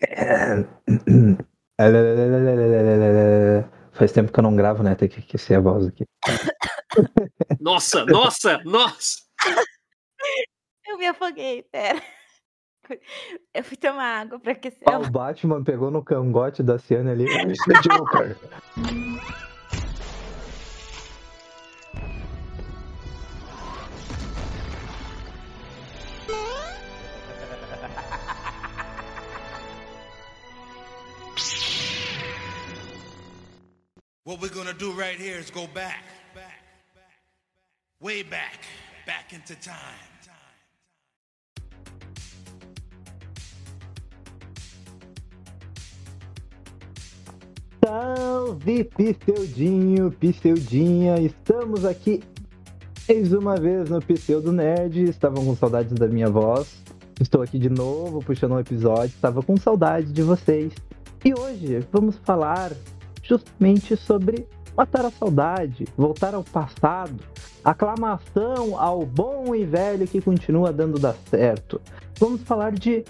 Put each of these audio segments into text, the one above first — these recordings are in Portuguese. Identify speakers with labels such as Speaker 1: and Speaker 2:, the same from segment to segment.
Speaker 1: Faz tempo que eu não gravo, né? Tem que aquecer a voz aqui.
Speaker 2: Nossa, nossa, nossa!
Speaker 3: Eu me afoguei, pera. Eu fui tomar água pra aquecer.
Speaker 1: Ah, o Batman pegou no cangote da Ciane ali. Joker.
Speaker 4: What we're gonna do right here is go back, back, back, way back, back into time.
Speaker 1: Salve Pisteudinho, Pisteudinha, estamos aqui mais uma vez no Pseudo Nerd, estavam com saudades da minha voz, estou aqui de novo puxando um episódio, estava com saudade de vocês. E hoje vamos falar justamente sobre matar a saudade, voltar ao passado, aclamação ao bom e velho que continua dando dar certo. Vamos falar de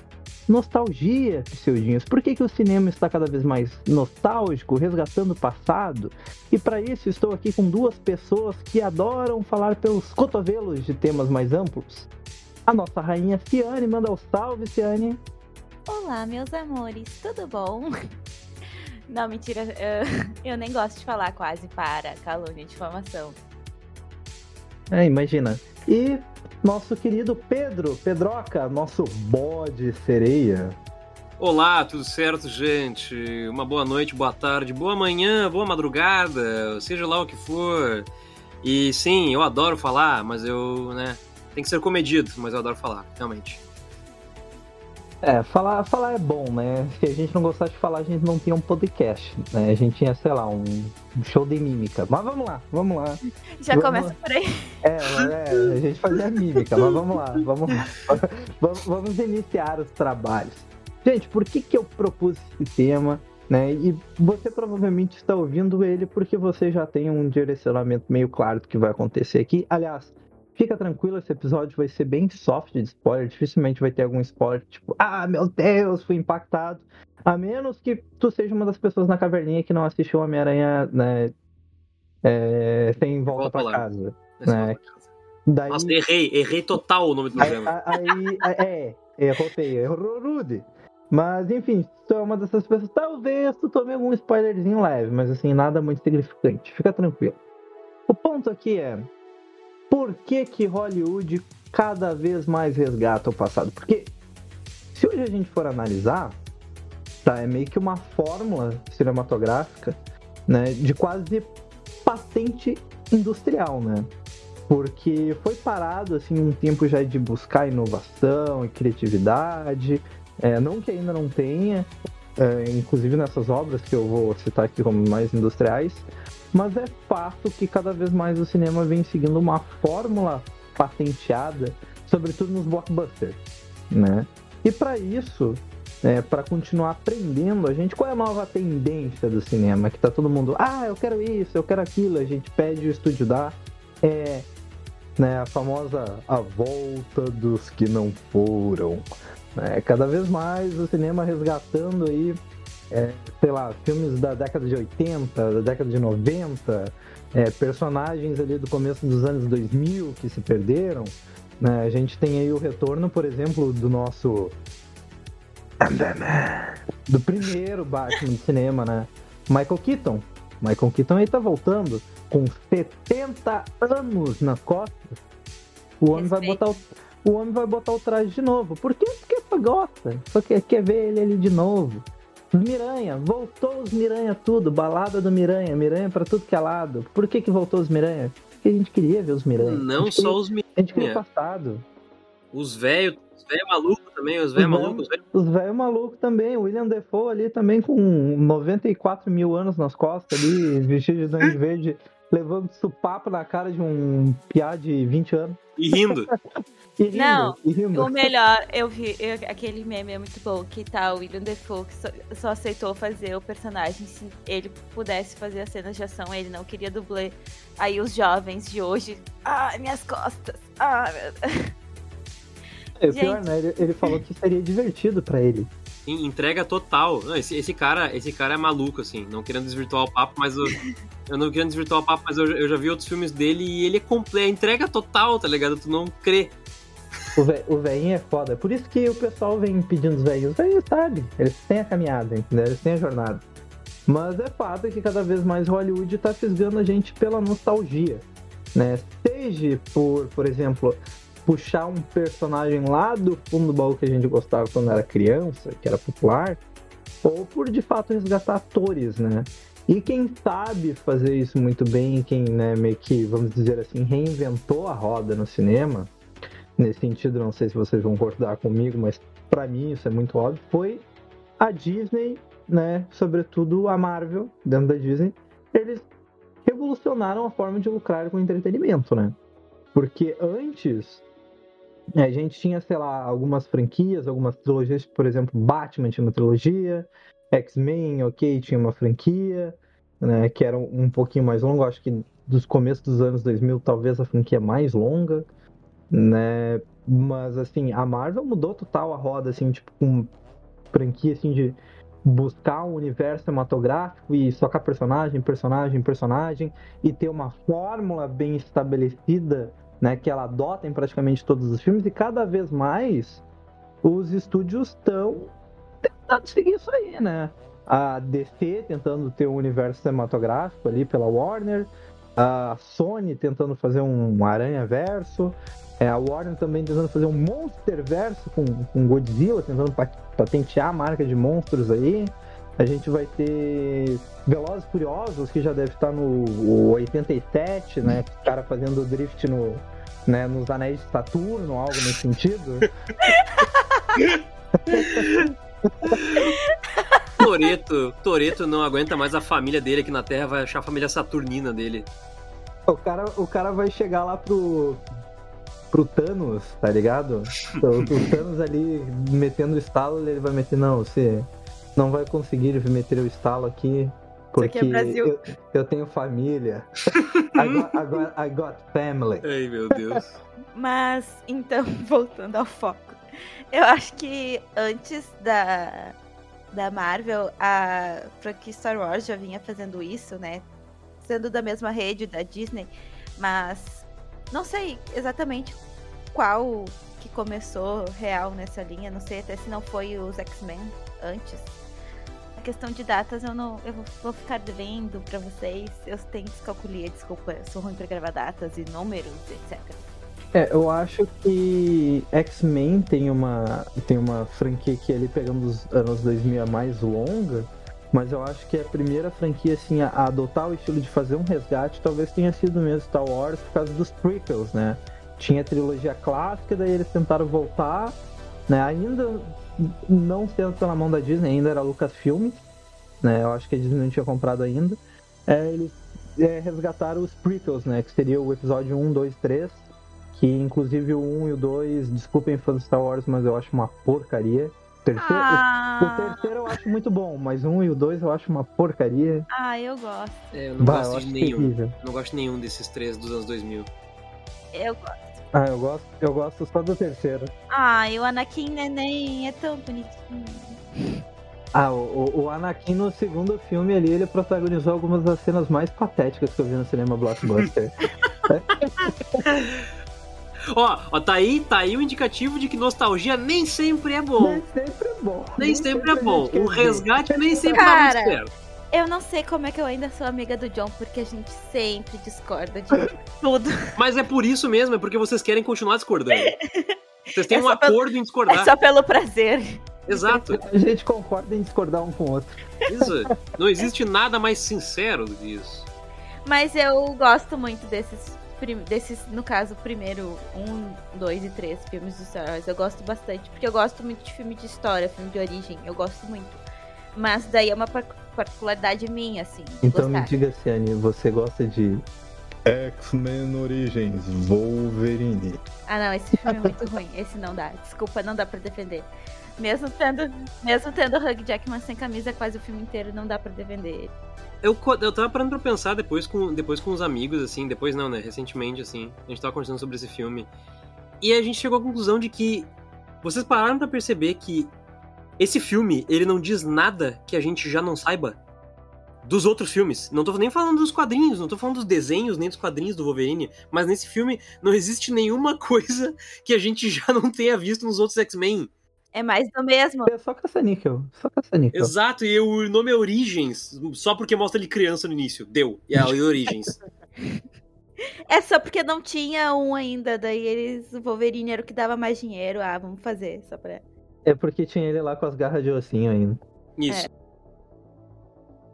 Speaker 1: nostalgia, Pseudinhos. Por que, que o cinema está cada vez mais nostálgico, resgatando o passado? E para isso estou aqui com duas pessoas que adoram falar pelos cotovelos de temas mais amplos. A nossa rainha Ciane manda o um salve, Ciane.
Speaker 3: Olá, meus amores, tudo bom? Não, mentira, eu, eu nem gosto de falar quase para calúnia e difamação.
Speaker 1: É, imagina. E nosso querido Pedro, Pedroca, nosso bode sereia.
Speaker 2: Olá, tudo certo, gente? Uma boa noite, boa tarde, boa manhã, boa madrugada, seja lá o que for. E sim, eu adoro falar, mas eu, né, tem que ser comedido, mas eu adoro falar, realmente.
Speaker 1: É, falar, falar é bom, né? Se a gente não gostasse de falar, a gente não tinha um podcast, né? A gente tinha, sei lá, um show de mímica. Mas vamos lá, vamos lá.
Speaker 3: Já
Speaker 1: vamos
Speaker 3: começa
Speaker 1: lá.
Speaker 3: por aí.
Speaker 1: É, é, a gente fazia mímica, mas vamos lá, vamos lá. Vamos, vamos iniciar os trabalhos. Gente, por que, que eu propus esse tema? Né? E você provavelmente está ouvindo ele porque você já tem um direcionamento meio claro do que vai acontecer aqui. Aliás, Fica tranquilo, esse episódio vai ser bem soft de spoiler. Dificilmente vai ter algum spoiler tipo, ah, meu Deus, fui impactado. A menos que tu seja uma das pessoas na caverninha que não assistiu Homem-Aranha, né? É, sem volta, volta pra lá. casa. Né?
Speaker 2: Daí... Nossa, errei, errei total o nome do programa.
Speaker 1: Aí, aí é, errou feio, errou rude. Mas, enfim, tu é uma dessas pessoas. Talvez tu tome algum spoilerzinho leve, mas assim, nada muito significante. Fica tranquilo. O ponto aqui é por que, que Hollywood cada vez mais resgata o passado? Porque se hoje a gente for analisar, tá, é meio que uma fórmula cinematográfica né, de quase patente industrial, né? Porque foi parado assim um tempo já de buscar inovação e criatividade, é, não que ainda não tenha, é, inclusive nessas obras que eu vou citar aqui como mais industriais, mas é fato que cada vez mais o cinema vem seguindo uma fórmula patenteada, sobretudo nos blockbusters, né? E para isso, é, para continuar aprendendo, a gente qual é a nova tendência do cinema? Que tá todo mundo, ah, eu quero isso, eu quero aquilo, a gente pede o estúdio dar, é né, a famosa a volta dos que não foram. É, cada vez mais o cinema resgatando aí é, sei lá, filmes da década de 80, da década de 90, é, personagens ali do começo dos anos 2000 que se perderam. Né? A gente tem aí o retorno, por exemplo, do nosso. Do primeiro Batman do cinema, né? Michael Keaton. Michael Keaton aí tá voltando com 70 anos nas costas. O homem vai botar o, o homem vai botar o traje de novo. Por quê? Porque só gosta. Só quer, quer ver ele ali de novo. Miranha, voltou os Miranha tudo, balada do Miranha, Miranha para tudo que é lado. Por que que voltou os Miranha? Porque a gente queria ver os Miranha.
Speaker 2: Não só
Speaker 1: queria,
Speaker 2: os Miranha.
Speaker 1: A gente queria o passado.
Speaker 2: Os velhos, os velhos malucos também, os velhos malucos.
Speaker 1: Os velhos malucos também, o William Defoe ali também com 94 mil anos nas costas ali, vestido de Verde, levando supapo na cara de um piá de 20 anos.
Speaker 2: E rindo.
Speaker 1: E rindo,
Speaker 3: Não,
Speaker 1: e rindo.
Speaker 3: o melhor, eu vi, eu- aquele meme é muito bom, que tá o William Defoe, que só, só aceitou fazer o personagem se ele pudesse fazer as cenas de ação, ele não queria dublê. Aí os jovens de hoje, ah, minhas costas, ah, meu Deus.
Speaker 1: É, o pior, né? Ele, ele falou que seria divertido pra ele.
Speaker 2: Entrega total. Não, esse, esse cara, esse cara é maluco, assim, não querendo desvirtuar o papo, mas eu, eu não querendo desvirtuar o papo, mas eu, eu já vi outros filmes dele e ele é completo, entrega total, tá ligado? Tu não crê.
Speaker 1: O, ve o velhinho é foda. Por isso que o pessoal vem pedindo os velhinhos. Os velhinhos sabem. Eles têm a caminhada, entendeu? Eles têm a jornada. Mas é fato que cada vez mais Hollywood tá fisgando a gente pela nostalgia. Né? Seja por, por exemplo, puxar um personagem lá do fundo do baú que a gente gostava quando era criança, que era popular, ou por de fato resgatar atores, né? E quem sabe fazer isso muito bem, quem né, meio que, vamos dizer assim, reinventou a roda no cinema, nesse sentido, não sei se vocês vão concordar comigo, mas para mim isso é muito óbvio, foi a Disney, né, sobretudo a Marvel, dentro da Disney, eles revolucionaram a forma de lucrar com entretenimento, né? Porque antes a gente tinha, sei lá, algumas franquias, algumas trilogias, por exemplo, Batman tinha uma trilogia, X-Men, ok, tinha uma franquia, né, que era um pouquinho mais longa, acho que dos começos dos anos 2000, talvez a franquia mais longa, né, mas, assim, a Marvel mudou total a roda, assim, tipo, com franquia, assim, de buscar um universo cinematográfico e socar personagem, personagem, personagem, e ter uma fórmula bem estabelecida né, que ela adota em praticamente todos os filmes, e cada vez mais os estúdios estão tentando seguir isso aí, né? A DC tentando ter um universo cinematográfico ali pela Warner, a Sony tentando fazer um Aranha Verso, é, a Warner também tentando fazer um Monster Verso com, com Godzilla, tentando patentear a marca de monstros aí. A gente vai ter Velozes Furiosos, que já deve estar no 87, né? O cara fazendo drift no, né, nos anéis de Saturno, algo nesse sentido.
Speaker 2: Toreto, Toreto não aguenta mais a família dele aqui na Terra, vai achar a família saturnina dele.
Speaker 1: O cara, o cara vai chegar lá pro, pro Thanos, tá ligado? O, o Thanos ali metendo o estalo, ele vai meter, não, você não vai conseguir meter o estalo aqui, porque
Speaker 5: é
Speaker 1: eu, eu, tenho família. I got, I, got, I got family.
Speaker 2: Ai, meu Deus.
Speaker 5: Mas, então, voltando ao foco. Eu acho que antes da, da Marvel, a franquia Star Wars já vinha fazendo isso, né? Sendo da mesma rede da Disney. Mas não sei exatamente qual que começou real nessa linha. Não sei até se não foi os X-Men antes. Questão de datas eu não. Eu vou ficar devendo para vocês. Eu tenho descalculia, desculpa, eu sou ruim pra gravar datas e números, etc.
Speaker 1: É, eu acho que X-Men tem uma, tem uma franquia que ele pegando os anos 2000 é mais longa, mas eu acho que a primeira franquia assim, a adotar o estilo de fazer um resgate talvez tenha sido mesmo Star Wars por causa dos prequels, né? Tinha a trilogia clássica, daí eles tentaram voltar, né? Ainda não sendo pela mão da Disney, ainda era Lucasfilm, né? Eu acho que a Disney não tinha comprado ainda. É, eles é, resgataram os prequels, né? Que seria o episódio 1, 2, 3 que inclusive o 1 e o 2, desculpem fãs de Star Wars, mas eu acho uma porcaria. O terceiro,
Speaker 5: ah.
Speaker 1: o, o, terceiro eu acho muito bom, mas o 1 e o 2 eu acho uma porcaria.
Speaker 5: Ah, eu gosto.
Speaker 2: É, eu não bah, gosto eu de nenhum. Terrível. Não gosto de nenhum desses três dos anos 2000.
Speaker 5: Eu gosto.
Speaker 1: Ah, eu gosto, eu gosto só do terceiro.
Speaker 5: Ah, e o Anakin Neném é tão bonitinho.
Speaker 1: Ah, o, o Anakin no segundo filme ali, ele protagonizou algumas das cenas mais patéticas que eu vi no cinema blockbuster.
Speaker 2: Ó, ó, tá aí, tá aí o indicativo de que nostalgia nem sempre é bom.
Speaker 1: Nem sempre é bom.
Speaker 2: Nem, nem sempre, sempre, é bom. O resgate nem sempre Cara, muito certo.
Speaker 5: Eu não sei como é que eu ainda sou amiga do John, porque a gente sempre discorda de tudo.
Speaker 2: Mas é por isso mesmo, é porque vocês querem continuar discordando. Vocês têm é um acordo
Speaker 5: pelo,
Speaker 2: em discordar.
Speaker 5: É só pelo prazer.
Speaker 2: Exato.
Speaker 1: A gente concorda em discordar um com o outro.
Speaker 2: Isso. Não existe nada mais sincero do que isso.
Speaker 5: Mas eu gosto muito desses desses, no caso, primeiro, um, dois e três filmes do Star Wars, eu gosto bastante, porque eu gosto muito de filme de história, filme de origem, eu gosto muito. Mas daí é uma particularidade minha, assim.
Speaker 1: Então
Speaker 5: gostar.
Speaker 1: me diga, Ciane, você gosta de X-Men Origins Wolverine?
Speaker 5: Ah, não, esse filme é muito ruim. Esse não dá. Desculpa, não dá pra defender. Mesmo tendo, mesmo tendo Hugh Jackman sem camisa quase o filme inteiro, não dá pra defender ele.
Speaker 2: Eu, eu tava parando pra pensar depois com, depois com os amigos, assim, depois não, né? Recentemente, assim, a gente tava conversando sobre esse filme. E a gente chegou à conclusão de que vocês pararam para perceber que esse filme, ele não diz nada que a gente já não saiba dos outros filmes. Não tô nem falando dos quadrinhos, não tô falando dos desenhos, nem dos quadrinhos do Wolverine, mas nesse filme não existe nenhuma coisa que a gente já não tenha visto nos outros X-Men.
Speaker 3: É mais do mesmo.
Speaker 1: É só caça-níquel. Só caça-níquel.
Speaker 2: Exato, e o nome é Origens, só porque mostra ele criança no início. Deu. E é Origens.
Speaker 3: É só porque não tinha um ainda, daí eles, o Wolverine era o que dava mais dinheiro. Ah, vamos fazer, só pra.
Speaker 1: É porque tinha ele lá com as garras de ossinho ainda.
Speaker 2: Isso.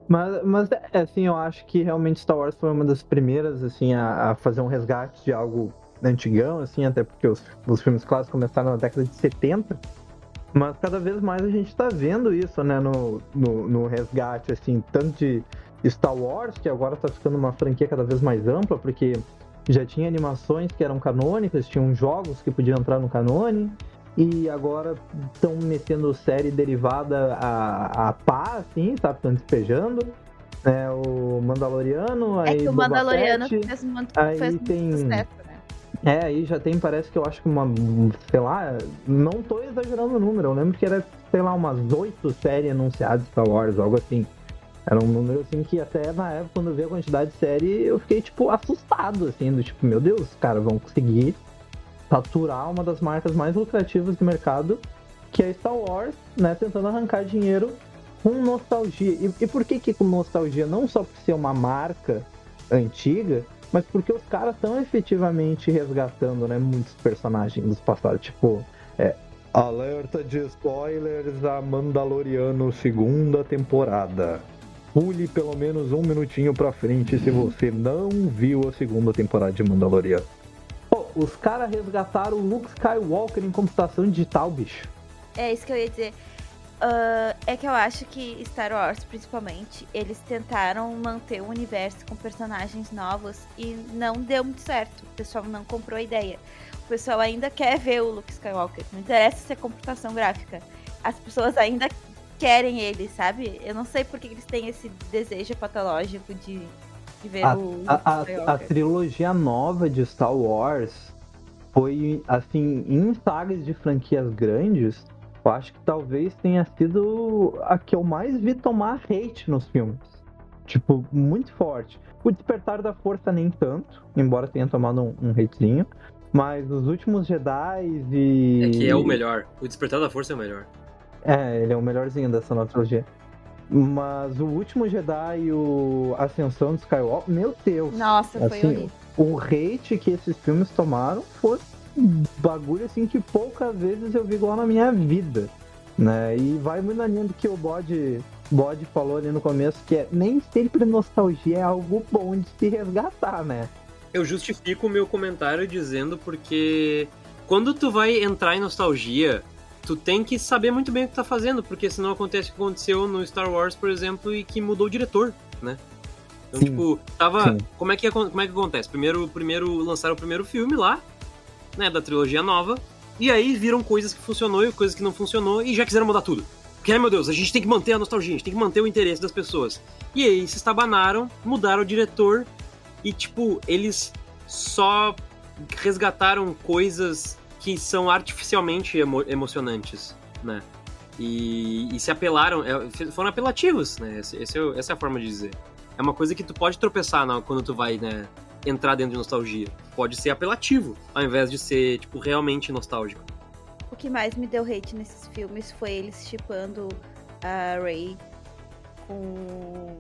Speaker 1: Mas, mas é, assim, eu acho que realmente Star Wars foi uma das primeiras, assim, a, a fazer um resgate de algo antigão, assim, até porque os, os filmes clássicos começaram na década de 70. Mas cada vez mais a gente tá vendo isso, né, no, no, no resgate, assim, tanto de Star Wars, que agora tá ficando uma franquia cada vez mais ampla, porque já tinha animações que eram canônicas, tinham jogos que podiam entrar no canone, e agora estão metendo série derivada a, a pá, assim, sabe? Estão despejando. É, o Mandaloriano,
Speaker 3: É
Speaker 1: aí
Speaker 3: que o
Speaker 1: Boba
Speaker 3: Mandaloriano
Speaker 1: Fett,
Speaker 3: fez
Speaker 1: aí
Speaker 3: fez
Speaker 1: tem-
Speaker 3: sucesso, né?
Speaker 1: É, aí já tem, parece que eu acho que uma, sei lá, não tô exagerando o número, eu lembro que era, sei lá, umas oito séries anunciadas Star Wars, algo assim. Era um número assim que até na época, quando eu vi a quantidade de série, eu fiquei, tipo, assustado, assim, do tipo, meu Deus, cara, vão conseguir saturar uma das marcas mais lucrativas do mercado, que é Star Wars, né, tentando arrancar dinheiro com nostalgia. E, e por que que com nostalgia? Não só por ser uma marca antiga, mas porque os caras estão efetivamente resgatando, né, muitos personagens dos passados, tipo, é, alerta de spoilers a Mandaloriano segunda temporada. Pule pelo menos um minutinho pra frente se você não viu a segunda temporada de Mandaloriano. Os caras resgataram o Luke Skywalker em computação digital, bicho.
Speaker 3: É isso que eu ia dizer. Ah, é que eu acho que Star Wars, principalmente, eles tentaram manter o universo com personagens novos e não deu muito certo. O pessoal não comprou a ideia. O pessoal ainda quer ver o Luke Skywalker. Não interessa se é computação gráfica. As pessoas ainda querem ele, sabe? Eu não sei por que eles têm esse desejo patológico de, de ver
Speaker 1: A,
Speaker 3: o
Speaker 1: a- a- a trilogia nova de Star Wars foi, assim, em sagas de franquias grandes, eu acho que talvez tenha sido a que eu mais vi tomar hate nos filmes. Tipo, muito forte. O Despertar da Força nem tanto, embora tenha tomado um, um hatezinho. Mas os últimos Jedi e.
Speaker 2: É que é o melhor. O Despertar da Força é o melhor.
Speaker 1: É, ele é o melhorzinho dessa nova trilogia. Mas o último Jedi e o Ascensão do Skywalker, meu Deus!
Speaker 3: Nossa, foi
Speaker 1: Assim,
Speaker 3: horrível.
Speaker 1: o hate que esses filmes tomaram foi um bagulho assim que poucas vezes eu vi igual na minha vida. Né? E vai muito na linha do que o Bode, Bode falou ali no começo, que é nem sempre nostalgia é algo bom de se resgatar, né?
Speaker 2: Eu justifico o meu comentário dizendo porque quando tu vai entrar em nostalgia, tu tem que saber muito bem o que tá fazendo, porque senão acontece o que aconteceu no Star Wars, por exemplo, e que mudou o diretor, né? Então,
Speaker 1: Sim.
Speaker 2: tipo, tava.
Speaker 1: Sim.
Speaker 2: Como é, que, como é que acontece? Primeiro, primeiro lançaram o primeiro filme lá, né, da trilogia nova, e aí viram coisas que funcionou e coisas que não funcionou, e já quiseram mudar tudo. Porque, ai meu Deus, a gente tem que manter a nostalgia, a gente tem que manter o interesse das pessoas. E aí se estabanaram, mudaram o diretor, e tipo, eles só resgataram coisas que são artificialmente emo- emocionantes, né? E, e se apelaram, é, foram apelativos, né? Esse, esse é essa é a forma de dizer. É uma coisa que tu pode tropeçar na- quando tu vai, né, entrar dentro de nostalgia. Pode ser apelativo, ao invés de ser, tipo, realmente nostálgico.
Speaker 3: O que mais me deu hate nesses filmes foi eles chipando a Ray com.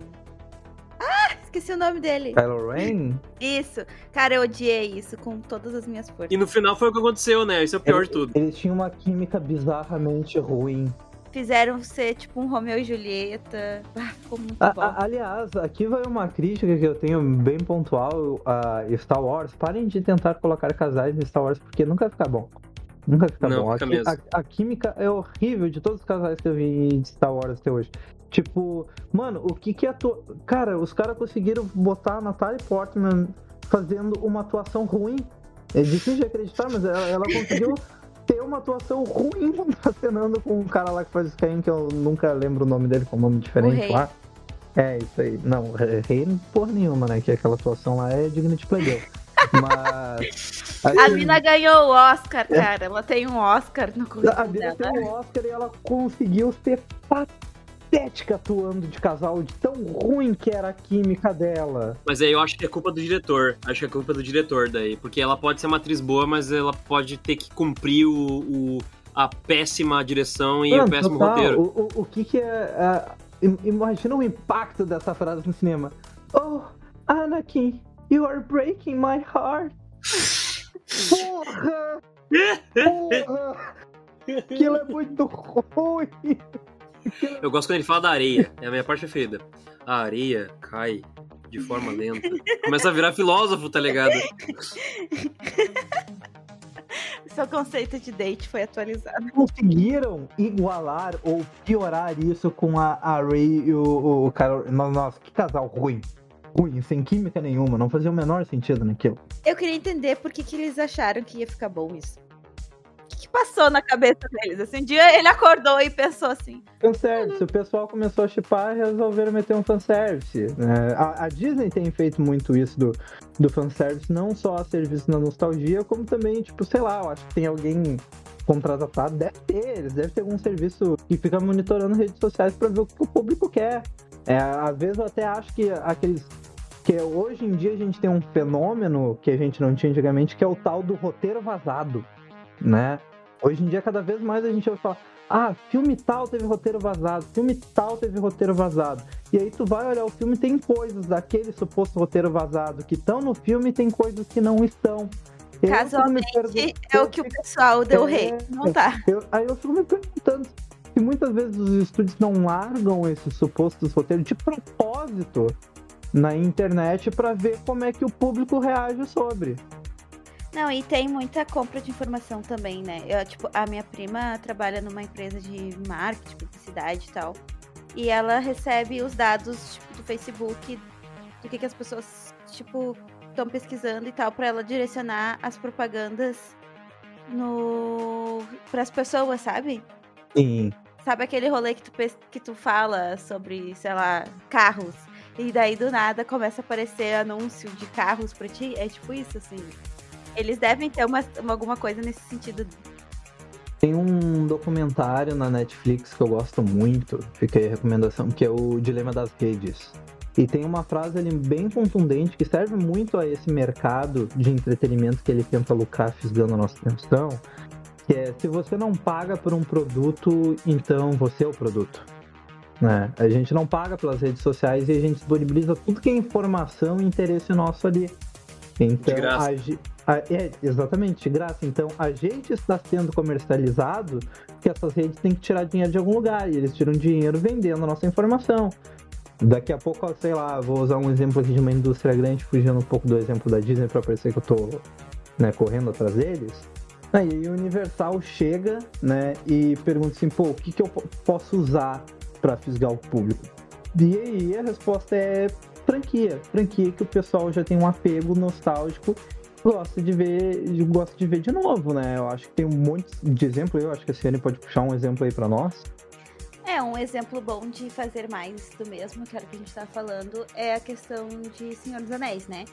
Speaker 3: Ah! Esqueci o nome dele.
Speaker 1: Kylo Ren?
Speaker 3: Isso. Cara, eu odiei isso com todas as minhas forças.
Speaker 2: E no final foi o que aconteceu, né? Isso é o pior
Speaker 1: Ele-
Speaker 2: de tudo.
Speaker 1: Eles tinham uma química bizarramente ruim.
Speaker 3: Fizeram ser tipo um Romeu e Julieta. Ah, ficou muito
Speaker 1: A-
Speaker 3: bom.
Speaker 1: a- aliás, aqui vai uma crítica que eu tenho bem pontual a Star Wars. Parem de tentar colocar casais em Star Wars, porque nunca fica bom. Nunca fica
Speaker 2: Não,
Speaker 1: bom.
Speaker 2: fica
Speaker 1: a,
Speaker 2: mesmo.
Speaker 1: a- a química é horrível de todos os casais que eu vi de Star Wars até hoje. Tipo, mano, o que que é atu... Cara, os caras conseguiram botar a Natalie Portman fazendo uma atuação ruim. É difícil de acreditar, mas ela, ela conseguiu ter uma atuação ruim acenando com um cara lá que faz Skyrim, que eu nunca lembro o nome dele, com um nome diferente lá. É, isso aí. Não, rei porra nenhuma, né? Que aquela atuação lá é digna de plebeu. Mas.
Speaker 5: A
Speaker 1: assim,
Speaker 5: mina ganhou o Oscar, cara. Ela tem um Oscar no
Speaker 1: A
Speaker 5: currículo
Speaker 1: Bia
Speaker 5: dela.
Speaker 1: tem um Oscar e ela conseguiu ser patética atuando de casal, de tão ruim que era a química dela.
Speaker 2: Mas aí eu acho que é culpa do diretor. Acho que é culpa do diretor daí. Porque ela pode ser uma atriz boa, mas ela pode ter que cumprir o, o- a péssima direção e
Speaker 1: Mano,
Speaker 2: o péssimo
Speaker 1: total,
Speaker 2: roteiro.
Speaker 1: O, o, o que que é. im- imagina o impacto dessa frase no cinema. Oh, Anakin, you are breaking my heart. Porra! Porra! Aquilo é muito ruim!
Speaker 2: Eu gosto quando ele fala da areia. É a minha parte preferida. A areia cai de forma lenta. Começa a virar filósofo, tá ligado?
Speaker 5: Seu conceito de date foi atualizado.
Speaker 1: conseguiram igualar ou piorar isso com a, a Ray e o, o cara. Nossa, que casal ruim. Ruim, sem química nenhuma, não fazia o menor sentido naquilo.
Speaker 5: Eu queria entender por que, que eles acharam que ia ficar bom isso. Que, passou na cabeça deles? Assim, um dia ele acordou e pensou assim:
Speaker 1: Fanservice, o pessoal começou a chipar e resolveram meter um fanservice. né? a, a Disney tem feito muito isso do, do fanservice, não só a serviço na nostalgia, como também, tipo, sei lá, eu acho que tem alguém contratado, deve ter, eles devem ter algum serviço que fica monitorando redes sociais pra ver o que o público quer. É, às vezes eu até acho que aqueles. Que hoje em dia a gente tem um fenômeno que a gente não tinha antigamente, que é o tal do roteiro vazado, né? Hoje em dia, cada vez mais a gente ouve falar, ah, filme tal teve roteiro vazado, filme tal teve roteiro vazado. E aí tu vai olhar o filme, tem coisas daquele suposto roteiro vazado que estão no filme e tem coisas que não estão. Eu
Speaker 5: casualmente é o que o pessoal deu
Speaker 1: É.
Speaker 5: rei. Não tá.
Speaker 1: eu- aí eu fico me perguntando se muitas vezes os estúdios não largam esses supostos roteiros de propósito na internet pra ver como é que o público reage sobre.
Speaker 5: Não, e tem muita compra de informação também, né? Eu, tipo, a minha prima trabalha numa empresa de marketing, publicidade e tal. E ela recebe os dados tipo, do Facebook do que, que as pessoas, tipo, estão pesquisando e tal, pra ela direcionar as propagandas no para as pessoas, sabe?
Speaker 1: Sim.
Speaker 5: Sabe aquele rolê que tu, pes- que tu fala sobre, sei lá, carros? E daí do nada começa a aparecer anúncio de carros pra ti? É tipo isso, assim. Eles devem ter uma, uma- alguma coisa nesse sentido.
Speaker 1: Tem um documentário na Netflix que eu gosto muito, aí a recomendação, que é o Dilema das Redes. E tem uma frase ali bem contundente que serve muito a esse mercado de entretenimento que ele tenta lucrar fisgando a nossa atenção, que é se você não paga por um produto, então você é o produto. Né? A gente não paga pelas redes sociais e a gente disponibiliza tudo que é informação e interesse nosso ali. Então,
Speaker 2: De graça.
Speaker 1: a é, exatamente, graça. Então, a gente está sendo comercializado porque essas redes têm que tirar dinheiro de algum lugar e eles tiram dinheiro vendendo a nossa informação. Daqui a pouco, sei lá, vou usar um exemplo aqui de uma indústria grande, fugindo um pouco do exemplo da Disney para parecer que eu tô né, correndo atrás deles. Aí a Universal chega, né, e pergunta assim, pô, o que, que eu po- posso usar para fisgar o público? E aí a resposta é franquia, franquia que o pessoal já tem um apego nostálgico, gosta de ver, gosta de ver de novo, né? Eu acho que tem um monte de exemplo, eu acho que a Ciane pode puxar um exemplo aí para nós.
Speaker 5: É, um exemplo bom de fazer mais do mesmo, que era o que a gente tava falando, é a questão de Senhor dos Anéis, né?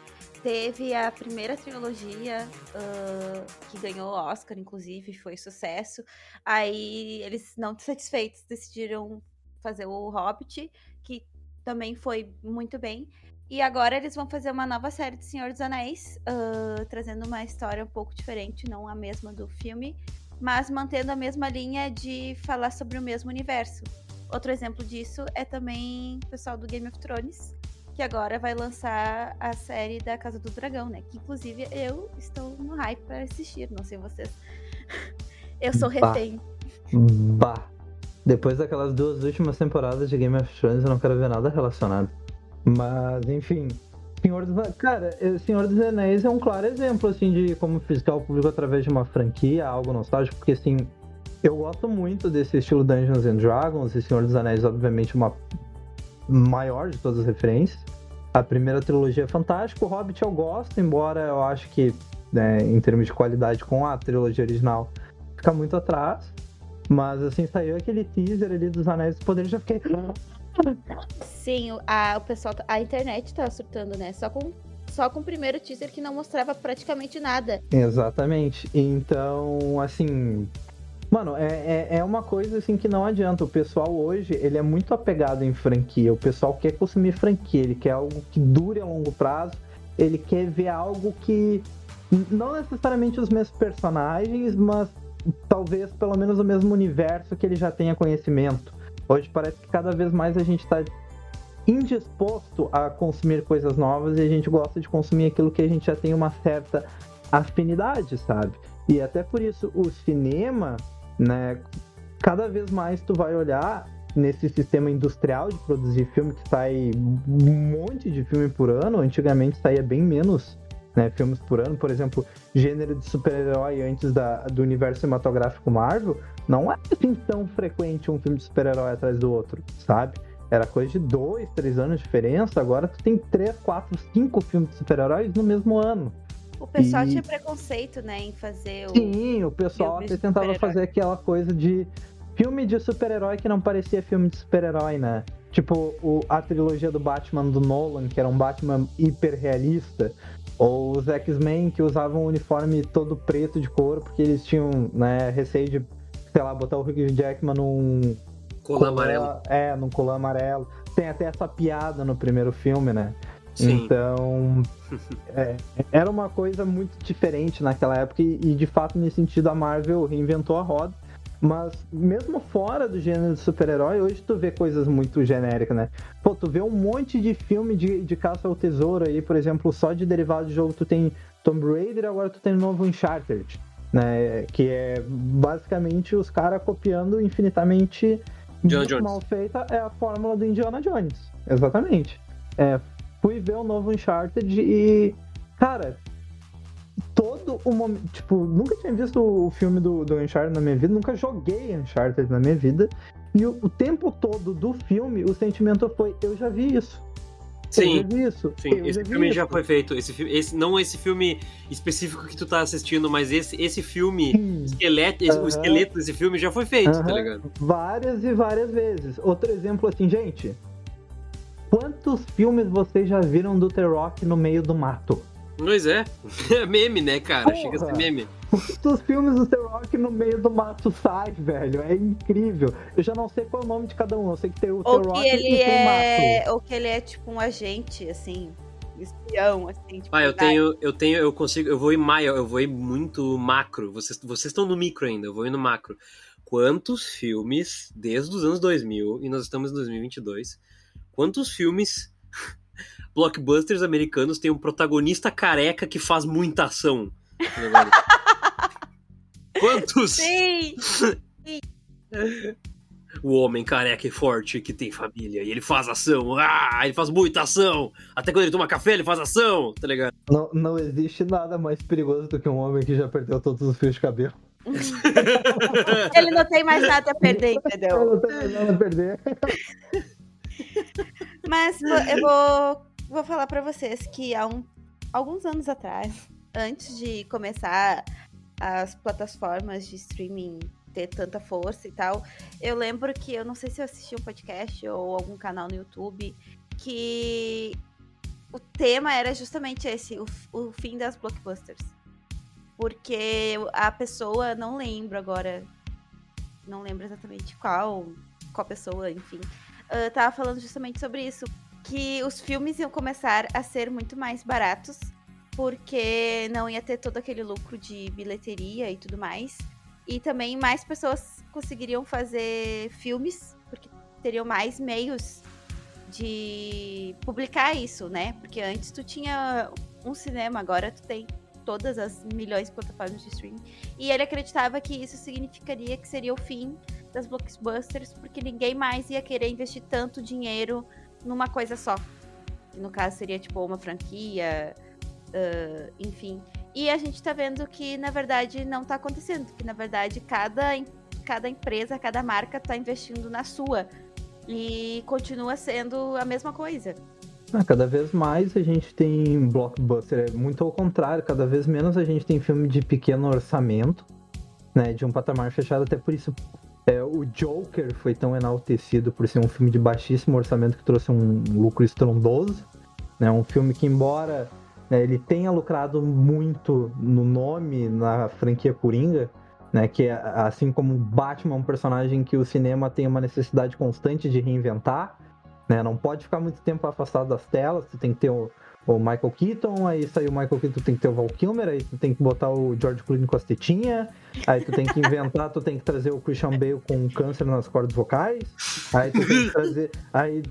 Speaker 5: Teve a primeira trilogia ah, que ganhou Oscar, inclusive, foi sucesso. Aí eles, não satisfeitos, decidiram fazer o Hobbit, que também foi muito bem. E agora eles vão fazer uma nova série de Senhor dos Anéis, ah, trazendo uma história um pouco diferente, não a mesma do filme, mas mantendo a mesma linha de falar sobre o mesmo universo. Outro exemplo disso é também o pessoal do Game of Thrones, que agora vai lançar a série da Casa do Dragão, né? Que inclusive eu estou no hype para assistir, não sei vocês. Eu sou
Speaker 1: Bah.
Speaker 5: refém.
Speaker 1: Bah. Depois daquelas duas últimas temporadas de Game of Thrones, eu não quero ver nada relacionado. Mas, enfim. Senhor dos cara, eh, Senhor dos Anéis é um claro exemplo, assim, de como fiscal público através de uma franquia, algo nostálgico, porque, assim, eu gosto muito desse estilo Dungeons and Dragons, e Senhor dos Anéis, obviamente, uma maior de todas as referências. A primeira trilogia é fantástica, o Hobbit eu gosto, embora eu acho que, né, em termos de qualidade com a trilogia original, fica muito atrás. Mas assim, saiu aquele teaser ali dos Anéis do Poder já fiquei.
Speaker 5: Sim, a, o pessoal, tá- a internet tá surtando, né? Só com só com o primeiro teaser que não mostrava praticamente nada.
Speaker 1: Exatamente. Então, assim. Mano, é, é, é uma coisa assim que não adianta. O pessoal hoje, ele é muito apegado em franquia. O pessoal quer consumir franquia, ele quer algo que dure a longo prazo, ele quer ver algo que. Não necessariamente os mesmos personagens, mas talvez pelo menos o mesmo universo que ele já tenha conhecimento. Hoje parece que cada vez mais a gente está indisposto a consumir coisas novas e a gente gosta de consumir aquilo que a gente já tem uma certa afinidade, sabe? E até por isso o cinema, né, cada vez mais tu vai olhar nesse sistema industrial de produzir filme que sai um monte de filme por ano, antigamente saía bem menos né, filmes por ano, por exemplo, gênero de super-herói antes da, do universo cinematográfico Marvel, não é assim tão frequente um filme de super-herói atrás do outro, sabe? Era coisa de dois, três anos de diferença, agora tu tem três, quatro, cinco filmes de super-heróis no mesmo ano.
Speaker 5: O pessoal e... tinha preconceito, né, em fazer o.
Speaker 1: Sim, o pessoal até tentava fazer aquela coisa de filme de super-herói que não parecia filme de super-herói, né? Tipo, o, a trilogia do Batman do Nolan, que era um Batman hiper realista. Ou os X-Men que usavam um uniforme todo preto de couro, porque eles tinham, né, receio de, sei lá, botar o Hugh Jackman num
Speaker 2: Colã amarelo.
Speaker 1: É, num colã amarelo. Tem até essa piada no primeiro filme, né? Sim. Então, é, era uma coisa muito diferente naquela época e, e, de fato, nesse sentido, a Marvel reinventou a roda. Mas mesmo fora do gênero de super-herói, hoje tu vê coisas muito genéricas, né? Pô, tu vê um monte de filme de, de caça ao tesouro aí, por exemplo, só de derivado de jogo tu tem Tomb Raider, agora tu tem o novo Uncharted, né? Que é basicamente os caras copiando infinitamente
Speaker 2: Indiana Jones.
Speaker 1: mal feita é a fórmula do Indiana Jones. Exatamente. É, fui ver o novo Uncharted e, cara, todo o momento. Tipo, nunca tinha visto o filme do, do Uncharted na minha vida, nunca joguei Uncharted na minha vida. E o, o tempo todo do filme, o sentimento foi: eu já vi isso.
Speaker 2: Sim, isso. sim. esse filme isso. já foi feito. Esse filme, esse, não esse filme específico que tu tá assistindo, mas esse, esse filme, esqueleto, o esqueleto desse filme já foi feito, tá ligado?
Speaker 1: Várias e várias vezes. Outro exemplo assim, gente. Quantos filmes vocês já viram do The Rock no meio do mato?
Speaker 2: Pois é. É meme, né, cara? Porra. Chega a ser meme.
Speaker 1: Os filmes do The Rock no meio do mato sai, velho. É incrível. Eu já não sei qual é o nome de cada um. Eu sei que tem o
Speaker 5: ou
Speaker 1: The Rock
Speaker 5: ele
Speaker 1: e tem
Speaker 5: é...
Speaker 1: o mato.
Speaker 5: Ou que ele é tipo um agente, assim, espião, assim. Tipo,
Speaker 2: ah, eu tenho, eu tenho, eu consigo, eu vou em maio, eu vou em muito macro. Vocês, vocês estão no micro ainda, eu vou ir no macro. Quantos filmes, desde os anos 2000, e nós estamos em 2022, quantos filmes blockbusters americanos têm um protagonista careca que faz muita ação? Quantos?
Speaker 5: Sim!
Speaker 2: o homem careca e forte que tem família e ele faz ação. Ah, ele faz muita ação. Até quando ele toma café, ele faz ação, tá ligado?
Speaker 1: Não, não existe nada mais perigoso do que um homem que já perdeu todos os fios de cabelo.
Speaker 5: ele não tem mais nada a perder, entendeu?
Speaker 1: Ele não tem mais nada a perder.
Speaker 5: Mas eu vou, vou falar para vocês que há um, alguns anos atrás, antes de começar as plataformas de streaming ter tanta força e tal. Eu lembro que eu não sei se eu assisti um podcast ou algum canal no YouTube que o tema era justamente esse, o, o fim das blockbusters. Porque a pessoa, não lembro agora, não lembro exatamente qual, qual pessoa, enfim, uh, tava falando justamente sobre isso. Que os filmes iam começar a ser muito mais baratos porque não ia ter todo aquele lucro de bilheteria e tudo mais. E também mais pessoas conseguiriam fazer filmes, porque teriam mais meios de publicar isso, né? Porque antes tu tinha um cinema, agora tu tem todas as milhões de plataformas de streaming. E ele acreditava que isso significaria que seria o fim das blockbusters, porque ninguém mais ia querer investir tanto dinheiro numa coisa só. No caso, seria tipo uma franquia, uh, enfim. E a gente tá vendo que, na verdade, não tá acontecendo. Que, na verdade, cada, cada empresa, cada marca tá investindo na sua. E continua sendo a mesma coisa.
Speaker 1: Ah, cada vez mais a gente tem blockbuster, é muito ao contrário, cada vez menos a gente tem filme de pequeno orçamento, né, de um patamar fechado, até por isso é, o Joker foi tão enaltecido por ser um filme de baixíssimo orçamento que trouxe um lucro estrondoso, né, um filme que embora né, ele tenha lucrado muito no nome na franquia Coringa, né, que é, assim como Batman é um personagem que o cinema tem uma necessidade constante de reinventar, né, não pode ficar muito tempo afastado das telas, você tem que ter o Michael Keaton, aí saiu o Michael Keaton, tem que ter o Val Kilmer, aí tu tem que botar o George Clooney com as tetinhas, aí tu tem que inventar, tu tem que trazer o Christian Bale com câncer nas cordas vocais, aí tu tem que trazer, aí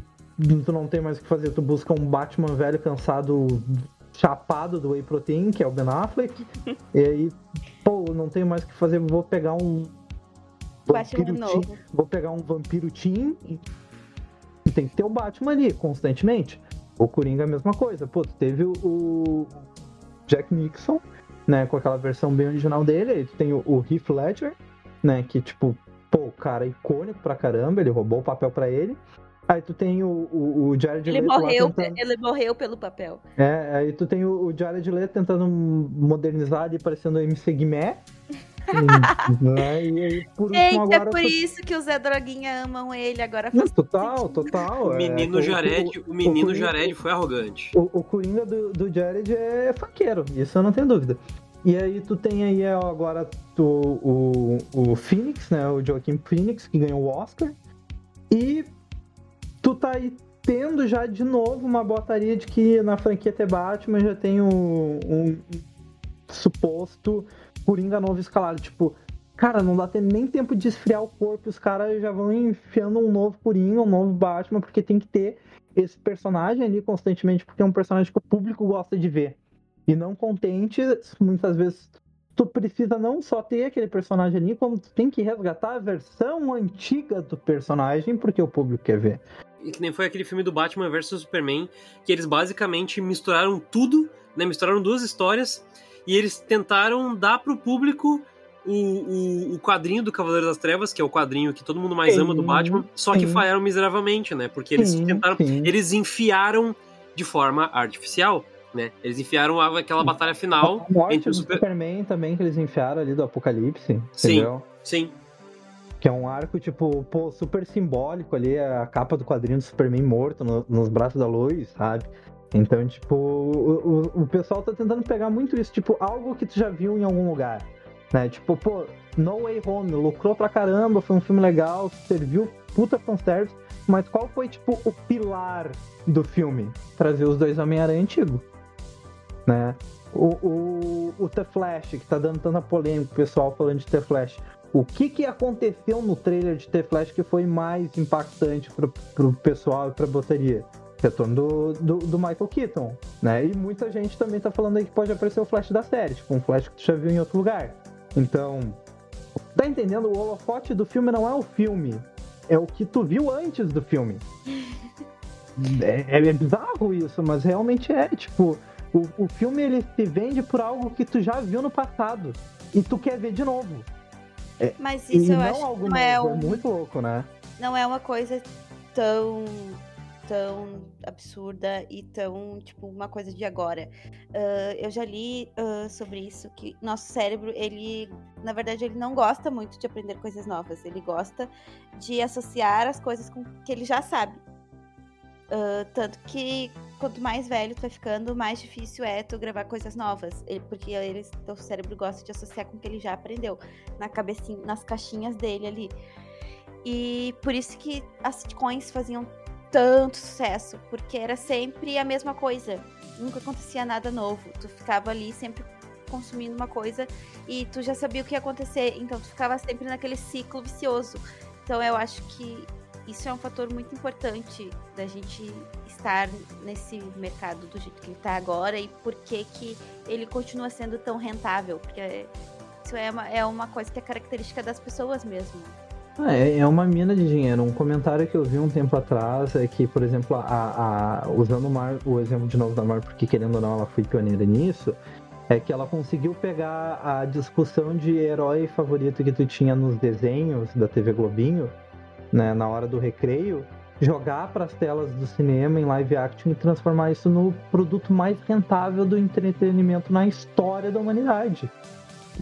Speaker 1: tu não tem mais o que fazer, tu busca um Batman velho cansado chapado do Whey Protein, que é o Ben Affleck, e aí, pô, não tenho mais o que fazer, vou pegar um
Speaker 5: Batman
Speaker 1: vampiro
Speaker 5: novo.
Speaker 1: teen, vou pegar um vampiro teen e tem que ter o Batman ali, constantemente. O Coringa é a mesma coisa. Pô, tu teve o- o Jack Nixon, né, com aquela versão bem original dele, aí tu tem o, o Heath Ledger, né, que tipo, pô, o cara é icônico pra caramba, ele roubou o papel pra ele. Aí tu tem o, o, o Jared
Speaker 5: Ele
Speaker 1: Leto
Speaker 5: morreu,
Speaker 1: tentando...
Speaker 5: ele morreu pelo papel.
Speaker 1: É, aí tu tem o, o Jared Leto tentando modernizar ali, parecendo o MC Guimé. Hum, né, E por último,
Speaker 5: Gente, é por
Speaker 1: tu-
Speaker 5: isso que os Zé Droguinha amam ele agora. Faz
Speaker 1: total,
Speaker 5: sentido.
Speaker 1: total.
Speaker 2: O
Speaker 1: é,
Speaker 2: menino
Speaker 1: o-
Speaker 2: Jared,
Speaker 1: o-
Speaker 2: o menino
Speaker 1: Coringa-
Speaker 2: Jared foi arrogante.
Speaker 1: O, o Coringa do, do Jared é faqueiro, isso eu não tenho dúvida. E aí tu tem aí ó, agora tu, o, o Phoenix, né? O Joaquim Phoenix, que ganhou o Oscar. E tu tá aí tendo já de novo uma botaria de que na franquia The Batman já tem um, um suposto Coringa novo escalado. Tipo, cara, não dá nem tempo de esfriar o corpo, os caras já vão enfiando um novo Coringa, um novo Batman, porque tem que ter esse personagem ali constantemente, porque é um personagem que o público gosta de ver. E não contente, muitas vezes tu precisa não só ter aquele personagem ali, como tu tem que resgatar a versão antiga do personagem, porque o público quer ver.
Speaker 2: E que nem foi aquele filme do Batman vs Superman, que eles basicamente misturaram tudo, né? Misturaram duas histórias e eles tentaram dar pro público o, o, o quadrinho do Cavaleiro das Trevas, que é o quadrinho que todo mundo mais ama do Batman, só que falharam miseravelmente, né? Porque eles tentaram. Eles enfiaram de forma artificial, né? Eles enfiaram aquela batalha final entre o Super...
Speaker 1: Superman também, que eles enfiaram ali do Apocalipse,
Speaker 2: Sim.
Speaker 1: entendeu?
Speaker 2: Sim,
Speaker 1: Que é um arco, tipo, pô, super simbólico ali, a capa do quadrinho do Superman morto no- nos braços da luz, sabe? Então, tipo, o, o, o pessoal tá tentando pegar muito isso, tipo, algo que tu já viu em algum lugar, né? Tipo, pô, No Way Home, lucrou pra caramba, foi um filme legal, serviu puta fanservice, mas qual foi, tipo, o pilar do filme? Trazer os dois Homem-Aranha antigos, né? O, o, o The Flash, que tá dando tanta polêmica, o pessoal falando de The Flash. O que, que aconteceu no trailer de The Flash que foi mais impactante pro, pro pessoal e pra botaria? Retorno do, do, do Michael Keaton, né? E muita gente também tá falando aí que pode aparecer o Flash da série, tipo um Flash que tu já viu em outro lugar. Então, tá entendendo? O holofote do filme não é o filme, é o que tu viu antes do filme. É, é bizarro isso, mas realmente é, tipo, o, o filme ele se vende por algo que tu já viu no passado e tu quer ver de novo.
Speaker 5: Mas
Speaker 1: e
Speaker 5: isso eu acho que não é,
Speaker 1: é
Speaker 5: um,
Speaker 1: muito louco, né?
Speaker 5: não é uma coisa tão tão absurda e tão tipo uma coisa de agora. Ah, eu já li ah, sobre isso que nosso cérebro ele na verdade ele não gosta muito de aprender coisas novas. Ele gosta de associar as coisas com que ele já sabe. Ah, tanto que quanto mais velho tu vai ficando, mais difícil é tu gravar coisas novas. Ele- porque ele, teu cérebro gosta de associar com o que ele já aprendeu na cabecinha, nas caixinhas dele ali. E por isso que as sitcoms faziam tanto sucesso, porque era sempre a mesma coisa. Nunca acontecia nada novo. Tu ficava ali sempre consumindo uma coisa e tu já sabia o que ia acontecer, então tu ficava sempre naquele ciclo vicioso. Então eu acho que isso é um fator muito importante da gente estar nesse mercado do jeito que ele tá agora e por que que ele continua sendo tão rentável, porque isso é uma, é uma coisa que é característica das pessoas mesmo.
Speaker 1: Ah, é, é uma mina de dinheiro. Um comentário que eu vi um tempo atrás é que, por exemplo, a, a- usando o, Mar, o exemplo de novo da Mar, porque querendo ou não ela foi pioneira nisso, é que ela conseguiu pegar a discussão de herói favorito que tu tinha nos desenhos da TV Globinho, né, na hora do recreio, jogar para as telas do cinema em live action e transformar isso no produto mais rentável do entretenimento na história da humanidade.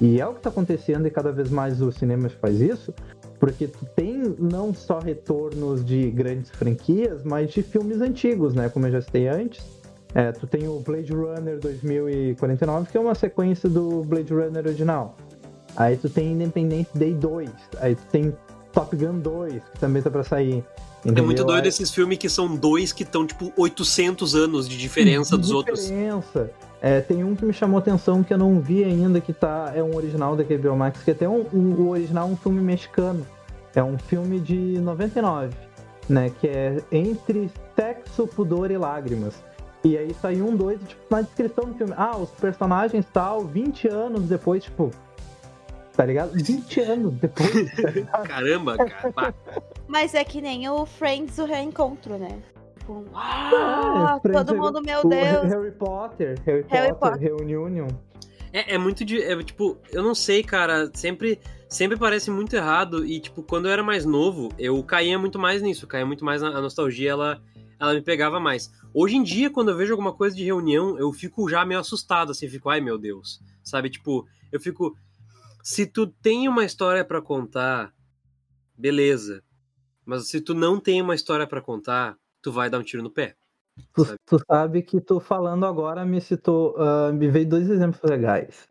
Speaker 1: E é o que está acontecendo e cada vez mais o cinema faz isso, porque tu tem não só retornos de grandes franquias, mas de filmes antigos, né? Como eu já citei antes, É, tu tem o Blade Runner 2049, que é uma sequência do Blade Runner original. Aí tu tem Independence Day 2. Aí tu tem Top Gun 2, que também tá pra sair.
Speaker 2: É
Speaker 1: entendeu?
Speaker 2: muito doido esses filmes que são dois que estão, tipo, 800 anos de diferença dos outros.
Speaker 1: diferença. É, tem um que me chamou atenção que eu não vi ainda, que tá, é um original da HBO Max, que é até um, um- o original é um filme mexicano. É um filme de 99, né? Que é Entre Sexo, Pudor e Lágrimas. E aí saiu um dois, tipo, na descrição do filme. Ah, os personagens tal, 20 anos depois, tipo. Tá ligado? 20 anos depois, tá?
Speaker 2: Caramba, cara.
Speaker 5: Mas é que nem o Friends, o reencontro, né? Tipo,
Speaker 1: Ah,
Speaker 5: uau,
Speaker 1: Friends
Speaker 5: todo
Speaker 1: é-
Speaker 5: mundo, meu Deus.
Speaker 1: Harry Potter, Harry,
Speaker 5: Harry
Speaker 1: Potter, Reunion.
Speaker 2: É, é muito de. é, tipo, eu não sei, cara. Sempre, sempre parece muito errado. E, tipo, quando eu era mais novo, eu caía muito mais nisso. Caía muito mais na a nostalgia, ela, ela me pegava mais. Hoje em dia, quando eu vejo alguma coisa de reunião, eu fico já meio assustado, assim, fico, ai meu Deus. Sabe, tipo, eu fico. Se tu tem uma história pra contar, beleza. Mas se tu não tem uma história pra contar, tu vai dar um tiro no pé.
Speaker 1: Tu,
Speaker 2: Sabe?
Speaker 1: tu sabe que tu falando agora me citou, ah, me veio dois exemplos legais.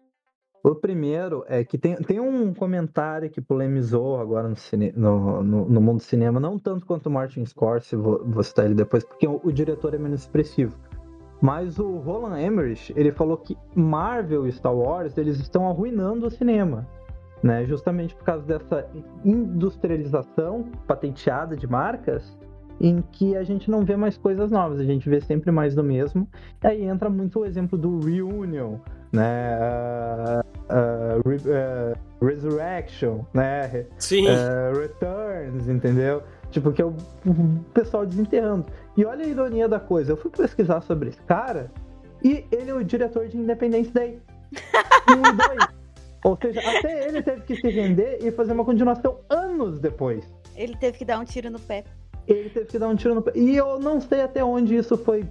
Speaker 1: O primeiro é que tem, tem um comentário que polemizou agora no, cine, no, no, no mundo do cinema, não tanto quanto o Martin Scorsese, vou, vou citar ele depois, porque o, o diretor é menos expressivo. Mas o Roland Emmerich, ele falou que Marvel e Star Wars, eles estão arruinando o cinema. Né? Justamente por causa dessa industrialização patenteada de marcas, em que a gente não vê mais coisas novas, a gente vê sempre mais do mesmo. E aí entra muito o exemplo do Reunion, né? Ah, ah, Re- ah, Resurrection, né?
Speaker 2: Sim.
Speaker 1: Returns, entendeu? Tipo, que é o, o pessoal desenterrando. E olha a ironia da coisa, eu fui pesquisar sobre esse cara e ele é o diretor de Independence Day. Dois. Ou seja, até ele teve que se render e fazer uma continuação anos depois
Speaker 5: Ele teve que dar um tiro no pé.
Speaker 1: ele teve que dar um tiro no pé. E eu não sei até onde isso foi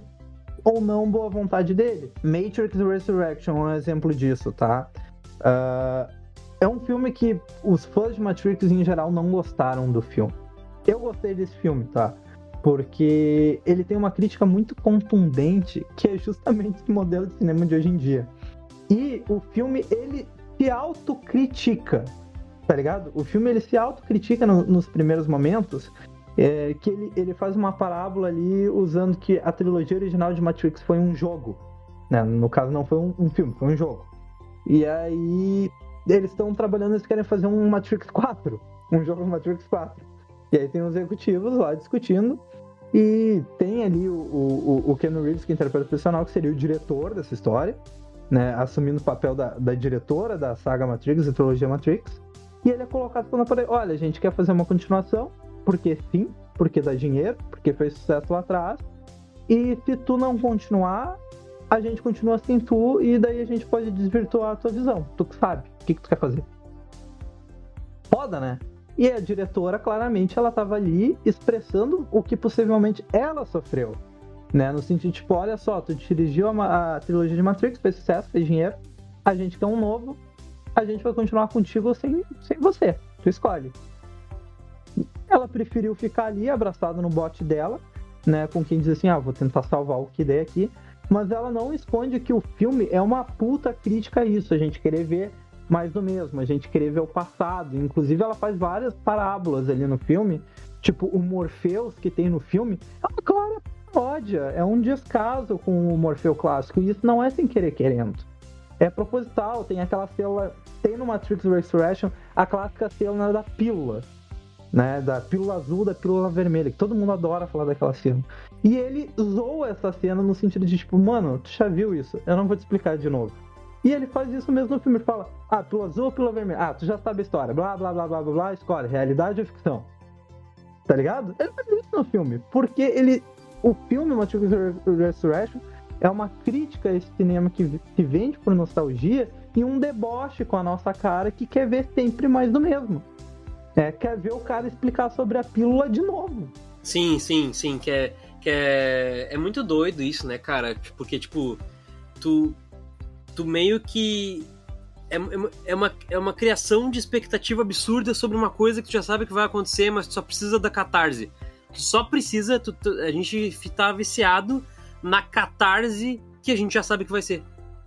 Speaker 1: ou não boa vontade dele. Matrix Resurrection é um exemplo disso, tá? Ah, é um filme que os fãs de Matrix em geral não gostaram do filme. Eu gostei desse filme, tá? Porque ele tem uma crítica muito contundente, que é justamente esse modelo de cinema de hoje em dia. E o filme, ele se autocritica, tá ligado? O filme, ele se autocritica no, nos primeiros momentos, é, que ele, ele faz uma parábola ali usando que a trilogia original de Matrix foi um jogo. Né? No caso, não foi um, um filme, foi um jogo. E aí eles estão trabalhando, eles querem fazer um Matrix 4. Um jogo Matrix 4. E aí tem os executivos lá discutindo. E tem ali o, o, o Keanu Reeves, que interpreta o personal, que seria o diretor dessa história, né? Assumindo o papel da, da diretora da saga Matrix, da trilogia Matrix. E ele é colocado quando aparece. Olha, a gente quer fazer uma continuação, porque sim, porque dá dinheiro, porque fez sucesso lá atrás. E se tu não continuar, a gente continua sem tu, e daí a gente pode desvirtuar a tua visão. Tu que sabe o que, que tu quer fazer. Foda, né? E a diretora, claramente, ela tava ali expressando o que possivelmente ela sofreu. Né? No sentido, tipo, olha só, tu dirigiu a, a trilogia de Matrix, fez sucesso, fez dinheiro, a gente quer um novo, a gente vai continuar contigo sem, sem você. Tu escolhe. Ela preferiu ficar ali abraçada no bote dela, né? Com quem diz assim, ah, vou tentar salvar o que der aqui. Mas ela não esconde que o filme é uma puta crítica a isso, a gente querer ver mais do mesmo, a gente querer ver o passado. Inclusive, ela faz várias parábolas ali no filme, tipo o Morpheus que tem no filme, é uma clara paródia, é um descaso com o Morfeu clássico, e isso não é sem querer querendo. É proposital, tem aquela célula, tem no Matrix Resurrection a clássica célula da pílula, né, da pílula azul, da pílula vermelha, que todo mundo adora falar daquela cena. E ele zoa essa cena no sentido de tipo, mano, tu já viu isso, eu não vou te explicar de novo. E ele faz isso mesmo no filme, ele fala, ah, pílula azul ou pílula vermelha? Ah, tu já sabe a história, blá, blá, blá, blá, blá, blá, escolhe, realidade ou ficção? Tá ligado? Ele faz isso no filme, porque ele, o filme Matrix Resurrection é uma crítica a esse cinema que, que vende por nostalgia e um deboche com a nossa cara que quer ver sempre mais do mesmo. É, quer ver o cara explicar sobre a pílula de novo.
Speaker 2: Sim, sim, sim, que é, que é, é muito doido isso, né, cara? Porque, tipo, tu, tu meio que. É, é, é uma, é uma criação de expectativa absurda sobre uma coisa que tu já sabe que vai acontecer, mas tu só precisa da catarse. Tu só precisa. Tu, tu- a gente tá viciado na catarse que a gente já sabe que vai ser.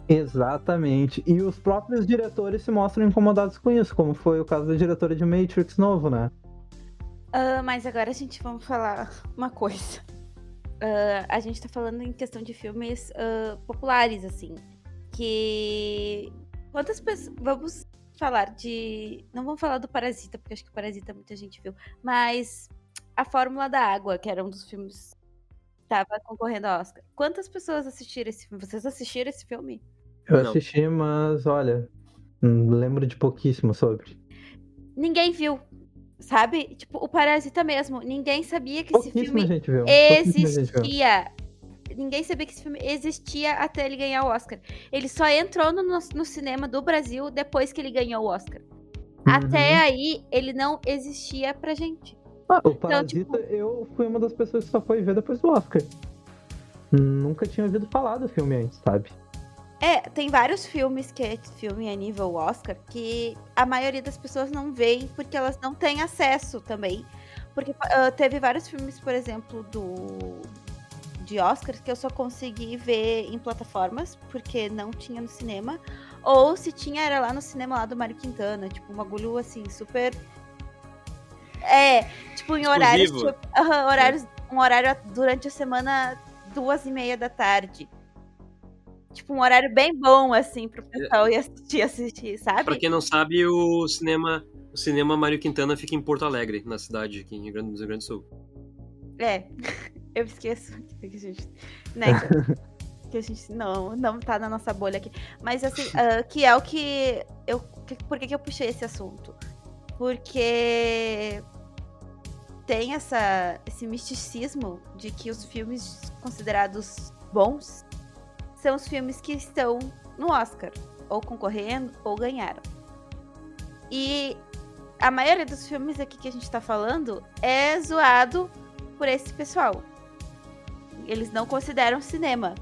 Speaker 1: Exatamente. E os próprios diretores se mostram incomodados com isso, como foi o caso da diretora de Matrix novo, né?
Speaker 5: Ah, mas agora a gente vamos falar uma coisa. Ah, a gente tá falando em questão de filmes ah, populares, assim. Que. Quantas pessoas. Vamos falar de. Não vamos falar do Parasita, porque acho que o Parasita muita gente viu. Mas A Fórmula da Água, que era um dos filmes que tava concorrendo ao Oscar. Quantas pessoas assistiram esse filme? Vocês assistiram esse filme?
Speaker 1: Eu
Speaker 2: Não.
Speaker 1: assisti, mas olha, hum, lembro de pouquíssimo sobre.
Speaker 5: Ninguém viu. Sabe? Tipo, o Parasita mesmo. Ninguém sabia que esse filme existia. Ninguém sabia que esse filme existia até ele ganhar o Oscar. Ele só entrou no, no cinema do Brasil depois que ele ganhou o Oscar. Até
Speaker 1: Uhum.
Speaker 5: aí, ele não existia pra gente.
Speaker 1: Ah, o
Speaker 5: Então,
Speaker 1: Parasita,
Speaker 5: tipo-
Speaker 1: eu fui uma das pessoas que só foi ver depois do Oscar. Nunca tinha ouvido falar do filme antes, sabe?
Speaker 5: É, tem vários filmes que é filme a nível Oscar que a maioria das pessoas não veem porque elas não têm acesso também. Porque ah, teve vários filmes, por exemplo, do de Oscars que eu só consegui ver em plataformas porque não tinha no cinema. Ou se tinha, era lá no cinema lá do Mário Quintana. Tipo, um bagulho assim, super. É, tipo, em horários. Tipo, horários um horário durante a semana, duas e meia da tarde. Tipo, um horário bem bom, assim, pro pessoal ir assistir, assistir, sabe?
Speaker 2: Pra quem não sabe, o cinema, o cinema Mário Quintana fica em Porto Alegre, na cidade aqui em Rio Grande, no Rio Grande do Sul.
Speaker 5: É, eu esqueço que a gente, né, que a gente não, não tá na nossa bolha aqui. Mas assim, ah, que é o que eu, que- por que que eu puxei esse assunto? Porque tem essa, esse misticismo de que os filmes considerados bons são os filmes que estão no Oscar, ou concorrendo, ou ganharam. E a maioria dos filmes aqui que a gente tá falando é zoado por esse pessoal. Eles não consideram cinema.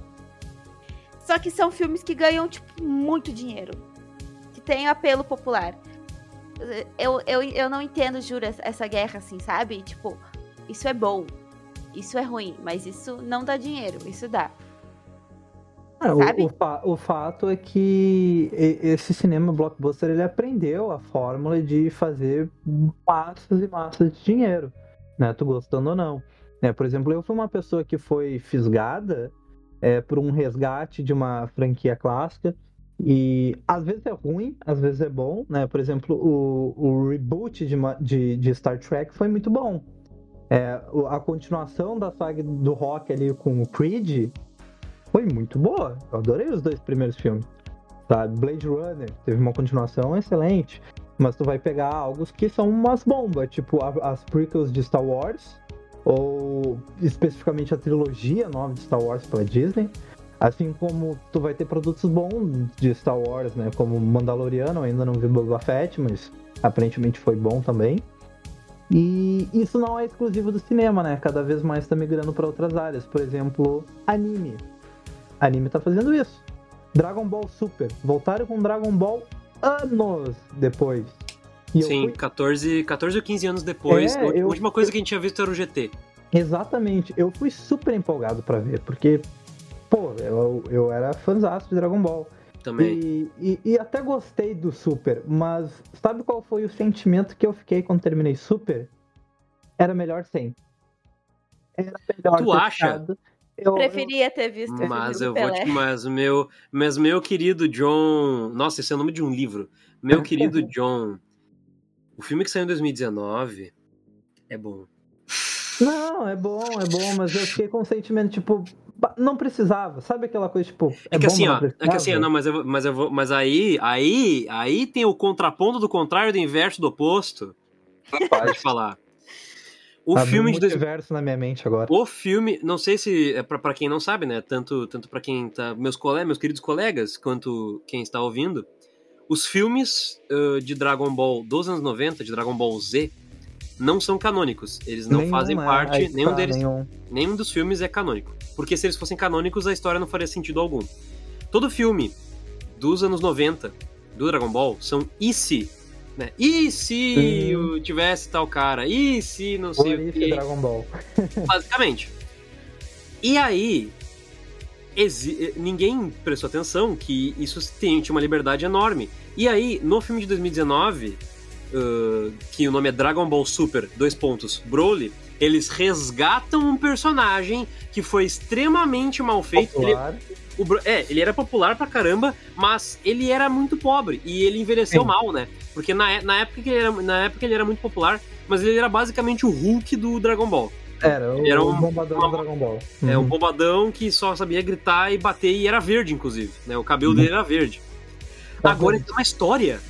Speaker 5: Só que são filmes que ganham, tipo, muito dinheiro. Que tem apelo popular. Eu, eu, eu não entendo, juro, essa- guerra, assim, sabe? Tipo, isso é bom. Isso é ruim. Mas isso não dá dinheiro. Isso dá.
Speaker 1: É, o- o, fa- o fato é que esse cinema blockbuster ele aprendeu a fórmula de fazer massas e massas de dinheiro, né? Tu gostando ou não. Né? Por exemplo, eu fui uma pessoa que foi fisgada é, por um resgate de uma franquia clássica e às vezes é ruim, às vezes é bom, né? Por exemplo, o, o reboot de, de, de Star Trek foi muito bom. É, a continuação da saga do rock ali com o Creed foi muito boa. Eu adorei os dois primeiros filmes. Blade Runner teve uma continuação excelente. Mas tu vai pegar algo que são umas bombas, tipo as prequels de Star Wars, ou especificamente a trilogia nova de Star Wars pela Disney. Assim como tu vai ter produtos bons de Star Wars, né? Como Mandaloriano, eu ainda não vi Boba Fett, mas aparentemente foi bom também. E isso não é exclusivo do cinema, né? Cada vez mais tá migrando para outras áreas. Por exemplo, anime. Anime tá fazendo isso. Dragon Ball Super. Voltaram com Dragon Ball anos depois. E eu
Speaker 2: Sim,
Speaker 1: fui-
Speaker 2: 14, 14 ou 15 anos depois,
Speaker 1: É,
Speaker 2: a
Speaker 1: eu-
Speaker 2: última coisa que a gente tinha visto era o GT.
Speaker 1: Exatamente. Eu fui super empolgado pra ver, porque, pô, eu, eu era fãzaço de Dragon Ball.
Speaker 2: Também.
Speaker 1: E, e, e até gostei do Super, mas sabe qual foi o sentimento que eu fiquei quando terminei Super? Era melhor sem. Era melhor
Speaker 2: Tu acha?
Speaker 1: ficado. Eu,
Speaker 5: Preferia ter visto o
Speaker 2: Mas
Speaker 5: filme
Speaker 2: eu vou te. Mas o meu, mas meu querido John. Nossa, esse é o nome de um livro. Meu querido John. O filme que saiu em 2019 é bom.
Speaker 1: Não, é bom, é bom, mas eu fiquei com um sentimento, tipo, não precisava. Sabe aquela coisa, tipo, é,
Speaker 2: É que
Speaker 1: bom,
Speaker 2: assim, ó. É que assim, não, mas eu, mas eu vou. Mas aí, aí, aí tem o contraponto do contrário do inverso do oposto. Pode falar. O
Speaker 1: Abriu
Speaker 2: filme
Speaker 1: um
Speaker 2: de dois-
Speaker 1: multiverso na minha mente agora.
Speaker 2: O filme, não sei se é pra, pra quem não sabe, né? Tanto, tanto para quem tá. Meus, cole, meus queridos colegas, quanto quem está ouvindo. Os filmes ah, de Dragon Ball dos anos 90, de Dragon Ball Z, não são canônicos. Eles não
Speaker 1: Nenhum
Speaker 2: fazem
Speaker 1: é,
Speaker 2: parte. Nenhum
Speaker 1: tá,
Speaker 2: deles.
Speaker 1: nenhum.
Speaker 2: Nenhum dos filmes é canônico. Porque se eles fossem canônicos, a história não faria sentido algum. Todo filme dos anos 90 do Dragon Ball são e se. Né? E se eu tivesse tal cara? E se não sei o
Speaker 1: if
Speaker 2: quê?
Speaker 1: Dragon Ball.
Speaker 2: basicamente. E aí, exi- ninguém prestou atenção que isso tem, tinha uma liberdade enorme. E aí, no filme de 2019, uh, que o nome é Dragon Ball Super, dois pontos, Broly, eles resgatam um personagem que foi extremamente mal feito. Ele, o é, ele era popular pra caramba, mas ele era muito pobre e ele envelheceu
Speaker 1: Sim.
Speaker 2: mal, né? Porque na, na, época que ele era, na época ele era muito popular, mas ele era basicamente o Hulk do Dragon Ball.
Speaker 1: Era, o,
Speaker 2: Era um-
Speaker 1: bombadão do Dragon Ball.
Speaker 2: É um
Speaker 1: Uhum.
Speaker 2: bombadão que só sabia gritar e bater e era verde, inclusive. Né? O cabelo dele era verde. Agora ele
Speaker 1: verde.
Speaker 2: tem uma história.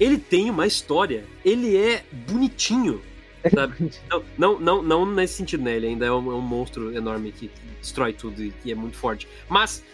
Speaker 2: Ele tem uma história. Ele é bonitinho. Sabe? Não, não, não, não nesse sentido, né? Ele ainda é um, é um monstro enorme que destrói tudo e, e é muito forte. Mas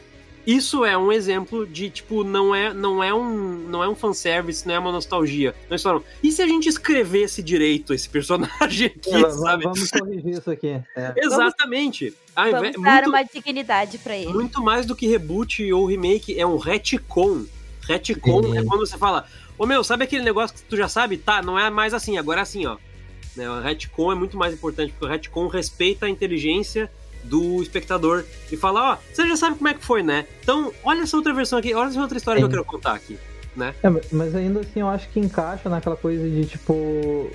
Speaker 2: isso é um exemplo de, tipo, não é, não é um não é um fanservice, não é uma nostalgia. Não é só, não. E se a gente escrevesse direito esse personagem aqui,
Speaker 1: É,
Speaker 2: sabe?
Speaker 1: Vamos corrigir isso aqui. É.
Speaker 2: Exatamente. Invés-
Speaker 3: Vamos dar
Speaker 2: muito-
Speaker 3: uma dignidade pra ele.
Speaker 2: muito mais do que reboot ou remake, é um retcon. Retcon é quando você fala, ô meu, sabe aquele negócio que tu já sabe? Tá, não é mais assim, agora é assim, ó. Né, o retcon é muito mais importante, porque o retcon respeita a inteligência do espectador e fala, ó, você já sabe como é que foi, né? Então, olha essa outra versão aqui, olha essa outra história que eu quero contar aqui.
Speaker 1: É, mas ainda assim eu acho que encaixa naquela coisa de tipo.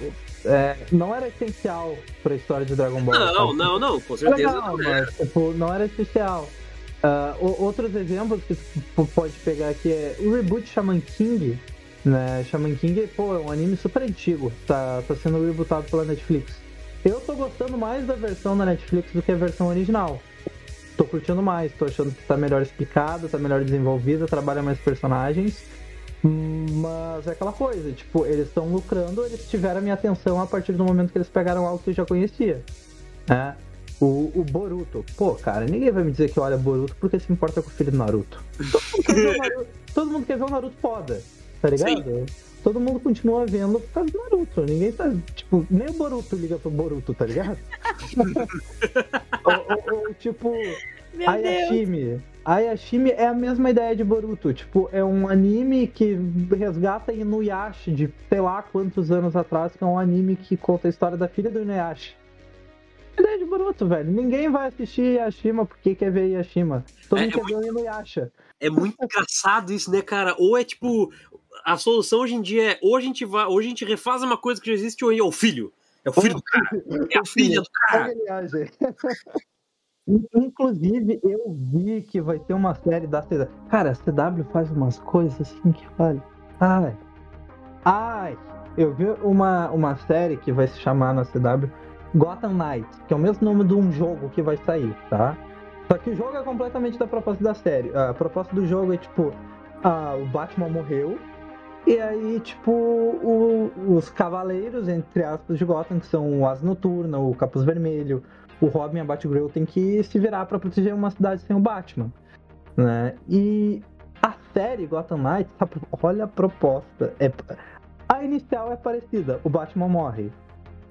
Speaker 1: é, não era essencial pra história de Dragon Ball.
Speaker 2: Não, não, não, com certeza
Speaker 1: legal,
Speaker 2: não é.
Speaker 1: mas tipo, não era especial. Ah, o- outros exemplos que tu pode pegar aqui é o reboot Shaman King. Né? Shaman King, pô, é um anime super antigo. Tá, tá sendo rebootado pela Netflix. Eu tô gostando mais da versão da Netflix do que a versão original. Tô curtindo mais, tô achando que tá melhor explicada, tá melhor desenvolvida, trabalha mais personagens. Mas é aquela coisa, tipo, eles estão lucrando, eles tiveram a minha atenção a partir do momento que eles pegaram algo que eu já conhecia. Né? O, o Boruto. Pô, cara, ninguém vai me dizer que olha Boruto porque se importa com o filho do Naruto. Todo mundo quer ver o Naruto, todo mundo quer ver o Naruto foda, tá ligado? Todo mundo continua vendo por causa do Naruto. Ninguém tá. Tipo, nem o Boruto liga pro Boruto, tá ligado? ou, ou- ou, tipo,
Speaker 3: Meu Deus.
Speaker 1: Ayashimi. Ayashimi é a mesma ideia de Boruto. Tipo, é um anime que resgata Inuyasha de sei lá quantos anos atrás, que é um anime que conta a história da filha do Inuyasha. A ideia de Boruto, velho. Ninguém vai assistir Yashima porque quer ver Yashima. Todo
Speaker 2: É,
Speaker 1: mundo
Speaker 2: é
Speaker 1: quer ver o Inuyasha.
Speaker 2: É muito engraçado isso, né, cara? Ou é tipo. A solução hoje em dia é ou a gente vai, ou a gente refaz uma coisa que já existe, ou é o filho. É o filho do cara. É a filha do cara.
Speaker 1: Inclusive, eu vi que vai ter uma série da CW. Cara, a CW faz umas coisas assim que olha. Ai. Ai. Eu vi uma, uma série que vai se chamar na CW Gotham Knights, que é o mesmo nome de um jogo que vai sair, tá? Só que o jogo é completamente da proposta da série. A proposta do jogo é tipo: ah, o Batman morreu. E aí, tipo, o- os cavaleiros, entre aspas, de Gotham, que são o Asa Noturna, o Capuz Vermelho, o Robin e a Batgirl, tem que se virar pra proteger uma cidade sem o Batman, né? E a série Gotham Knights, olha a proposta. É, a inicial é parecida, o Batman morre.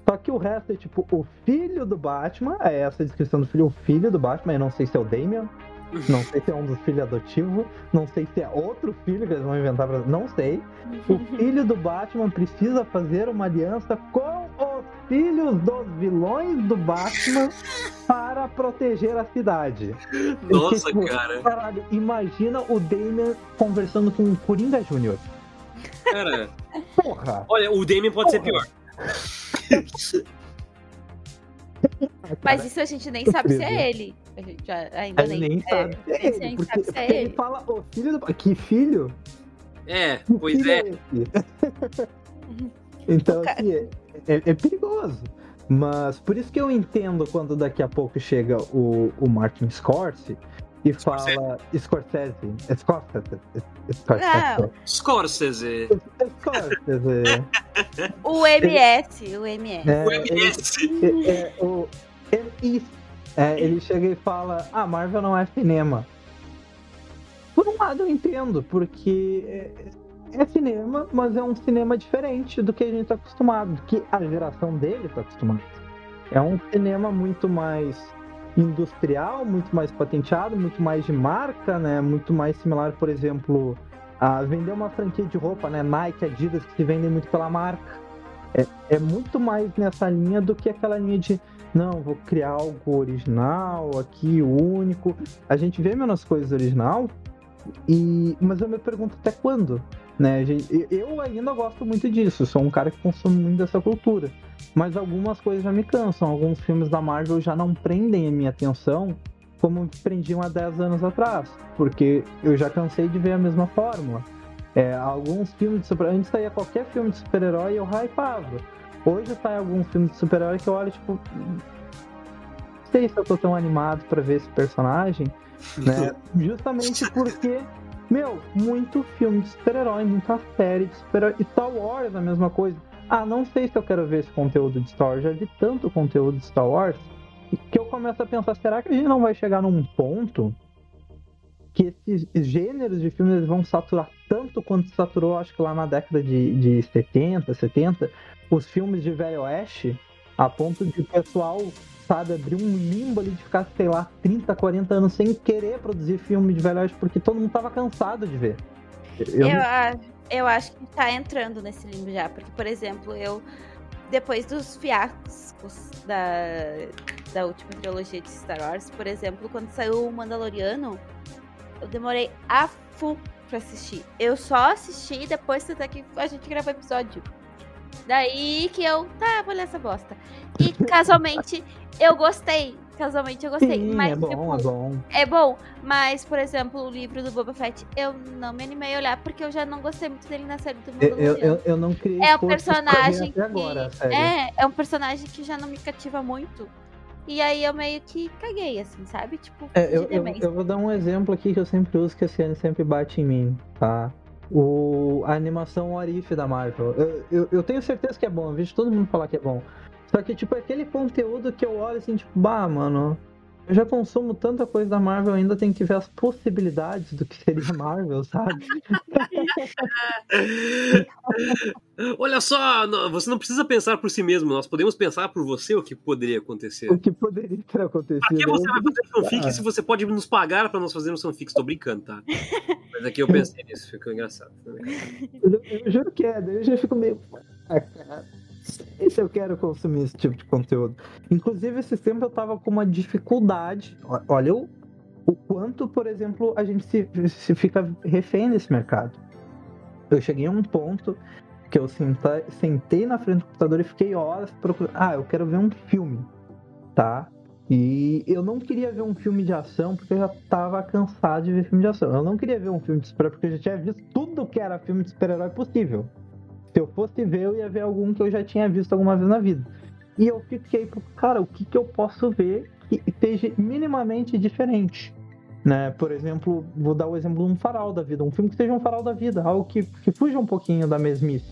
Speaker 1: Só que o resto é tipo o filho do Batman, é essa descrição do filho, o filho do Batman, eu não sei se é o Damian, não sei se é um dos filhos adotivos, não sei se é outro filho que eles vão inventar pra. Não sei. O filho do Batman precisa fazer uma aliança com os filhos dos vilões do Batman para proteger a cidade.
Speaker 2: Nossa,
Speaker 1: Tipo,
Speaker 2: cara.
Speaker 1: Caralho, imagina o Damian conversando com o Coringa Jr.
Speaker 2: Cara,
Speaker 1: Porra!
Speaker 2: olha, o Damien pode ser
Speaker 1: Porra.
Speaker 2: pior.
Speaker 3: Mas isso a gente nem sabe se é ele. A gente já, ainda
Speaker 1: A gente
Speaker 3: nem,
Speaker 1: nem sabe se é
Speaker 3: gente
Speaker 1: ele, porque,
Speaker 3: sabe se é
Speaker 1: porque ele
Speaker 3: ele.
Speaker 1: fala o filho do Que filho?
Speaker 2: É,
Speaker 1: Que
Speaker 2: pois
Speaker 1: filho
Speaker 2: é.
Speaker 1: esse? então, assim, é, é- é perigoso. Mas por isso que eu entendo quando daqui a pouco chega o, o Martin Scorsese e
Speaker 2: Scorsese.
Speaker 1: fala Scorsese. Scorsese. Scorsese.
Speaker 5: Não.
Speaker 2: Scorsese.
Speaker 1: Scorsese.
Speaker 5: O MS, o MS.
Speaker 1: É,
Speaker 2: O MS.
Speaker 1: é, é, o MI. É, ele chega e fala: Ah, Marvel não é cinema. Por um lado eu entendo, porque é, é cinema, mas é um cinema diferente do que a gente tá acostumado, do que a geração dele tá acostumada. É um cinema muito mais industrial, muito mais patenteado, muito mais de marca, né? Muito mais similar, por exemplo, a vender uma franquia de roupa, né? Nike, Adidas, que se vendem muito pela marca. é, é muito mais nessa linha do que aquela linha de não, vou criar algo original aqui, único. A gente vê menos coisas original, e mas eu me pergunto até quando, né? Eu ainda gosto muito disso, sou um cara que consome muito dessa cultura. Mas algumas coisas já me cansam, alguns filmes da Marvel já não prendem a minha atenção como prendiam há 10 anos atrás, porque eu já cansei de ver a mesma fórmula. É, alguns filmes de super antes saía qualquer filme de super-herói eu hypava. Hoje sai alguns filmes de super-herói que eu olho tipo, "Hum, não sei se eu tô tão animado pra ver esse personagem, né? Justamente porque, meu, muito filme de super-herói, muita série de super-herói. E Star Wars é a mesma coisa. Ah, não sei se eu quero ver esse conteúdo de Star Wars. Já vi tanto conteúdo de Star Wars que eu começo a pensar, será que a gente não vai chegar num ponto que esses gêneros de filmes vão saturar tanto quanto saturou, acho que lá na década de, de 70, 70, os filmes de Velho Oeste, a ponto de o pessoal, sabe, abrir um limbo ali de ficar, sei lá, 30, 40 anos sem querer produzir filme de Velho Oeste porque todo mundo tava cansado de ver. Eu,
Speaker 5: Eu, eu acho que tá entrando nesse limbo já, porque, por exemplo, eu, depois dos fiascos da, da última trilogia de Star Wars, por exemplo, quando saiu o Mandaloriano, eu demorei a full pra assistir. Eu só assisti depois até que a gente gravou o episódio. Daí que eu, tá, vou ler essa bosta. E casualmente eu gostei. Casualmente eu gostei.
Speaker 1: Sim,
Speaker 5: mas,
Speaker 1: é bom,
Speaker 5: tipo,
Speaker 1: é bom.
Speaker 5: é bom, mas, por exemplo, o livro do Boba Fett, eu não me animei a olhar porque eu já não gostei muito dele na série do
Speaker 1: Eu,
Speaker 5: Mandaloriano.
Speaker 1: eu, eu, eu não criei
Speaker 5: É um personagem
Speaker 1: agora,
Speaker 5: que.
Speaker 1: sério.
Speaker 5: É, é um personagem que já não me cativa muito. E aí eu meio que caguei, assim, sabe? Tipo,
Speaker 1: É, eu, eu, eu vou dar um exemplo aqui que eu sempre uso, que esse ano sempre bate em mim, tá? O, a animação Orif da Marvel. Eu, eu, eu tenho certeza que é bom, eu vejo todo mundo falar que é bom. Só que, tipo, é aquele conteúdo que eu olho assim, tipo, bah, mano, eu já consumo tanta coisa da Marvel, ainda tenho que ver as possibilidades do que seria Marvel, sabe?
Speaker 2: Olha só, você não precisa pensar por si mesmo, nós podemos pensar por você o que poderia acontecer.
Speaker 1: O que poderia ter acontecido.
Speaker 2: Pra que você vai fazer fanfic
Speaker 1: Ah.
Speaker 2: se você pode nos pagar pra nós fazermos fanfics? Tô brincando, tá? Mas aqui eu pensei nisso, ficou engraçado.
Speaker 1: Eu, eu juro que é, daí eu já fico meio. Ah, cara, Esse eu quero consumir esse tipo de conteúdo. Inclusive, esse tempo eu tava com uma dificuldade. Olha o, o quanto, por exemplo, a gente se, se fica refém desse mercado. Eu cheguei a um ponto que eu senta- sentei na frente do computador e fiquei horas procurando. Ah, eu quero ver um filme, tá? E eu não queria ver um filme de ação porque eu já tava cansado de ver filme de ação. Eu não queria ver um filme de super-herói porque eu já tinha visto tudo que era filme de super-herói possível. Se eu fosse ver, eu ia ver algum que eu já tinha visto alguma vez na vida. E eu fiquei, cara, o que, que eu posso ver que esteja minimamente diferente? Né? Por exemplo, vou dar o exemplo de um farol da vida, um filme que seja um farol da vida, algo que, que fuja um pouquinho da mesmice.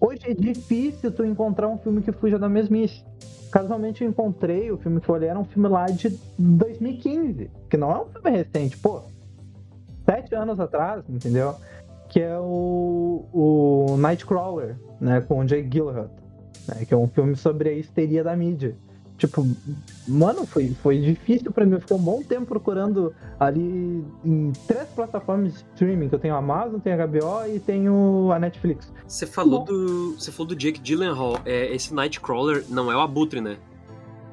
Speaker 1: Hoje é difícil tu encontrar um filme que fuja da mesmice. Casualmente eu encontrei, o filme que eu olhei era um filme lá de 2015, que não é um filme recente, pô. Sete anos atrás, entendeu? Que é o, o Nightcrawler, né? Com o Jay Gyllenhaal, né? Que é um filme sobre a histeria da mídia. Tipo, mano, foi, foi difícil pra mim. Eu fiquei um bom tempo procurando ali em três plataformas de streaming, que eu tenho a Amazon, tenho a HBO e tenho a Netflix.
Speaker 2: Você falou do. Você falou do Jake Gyllenhaal. É, esse Nightcrawler não é o Abutre, né?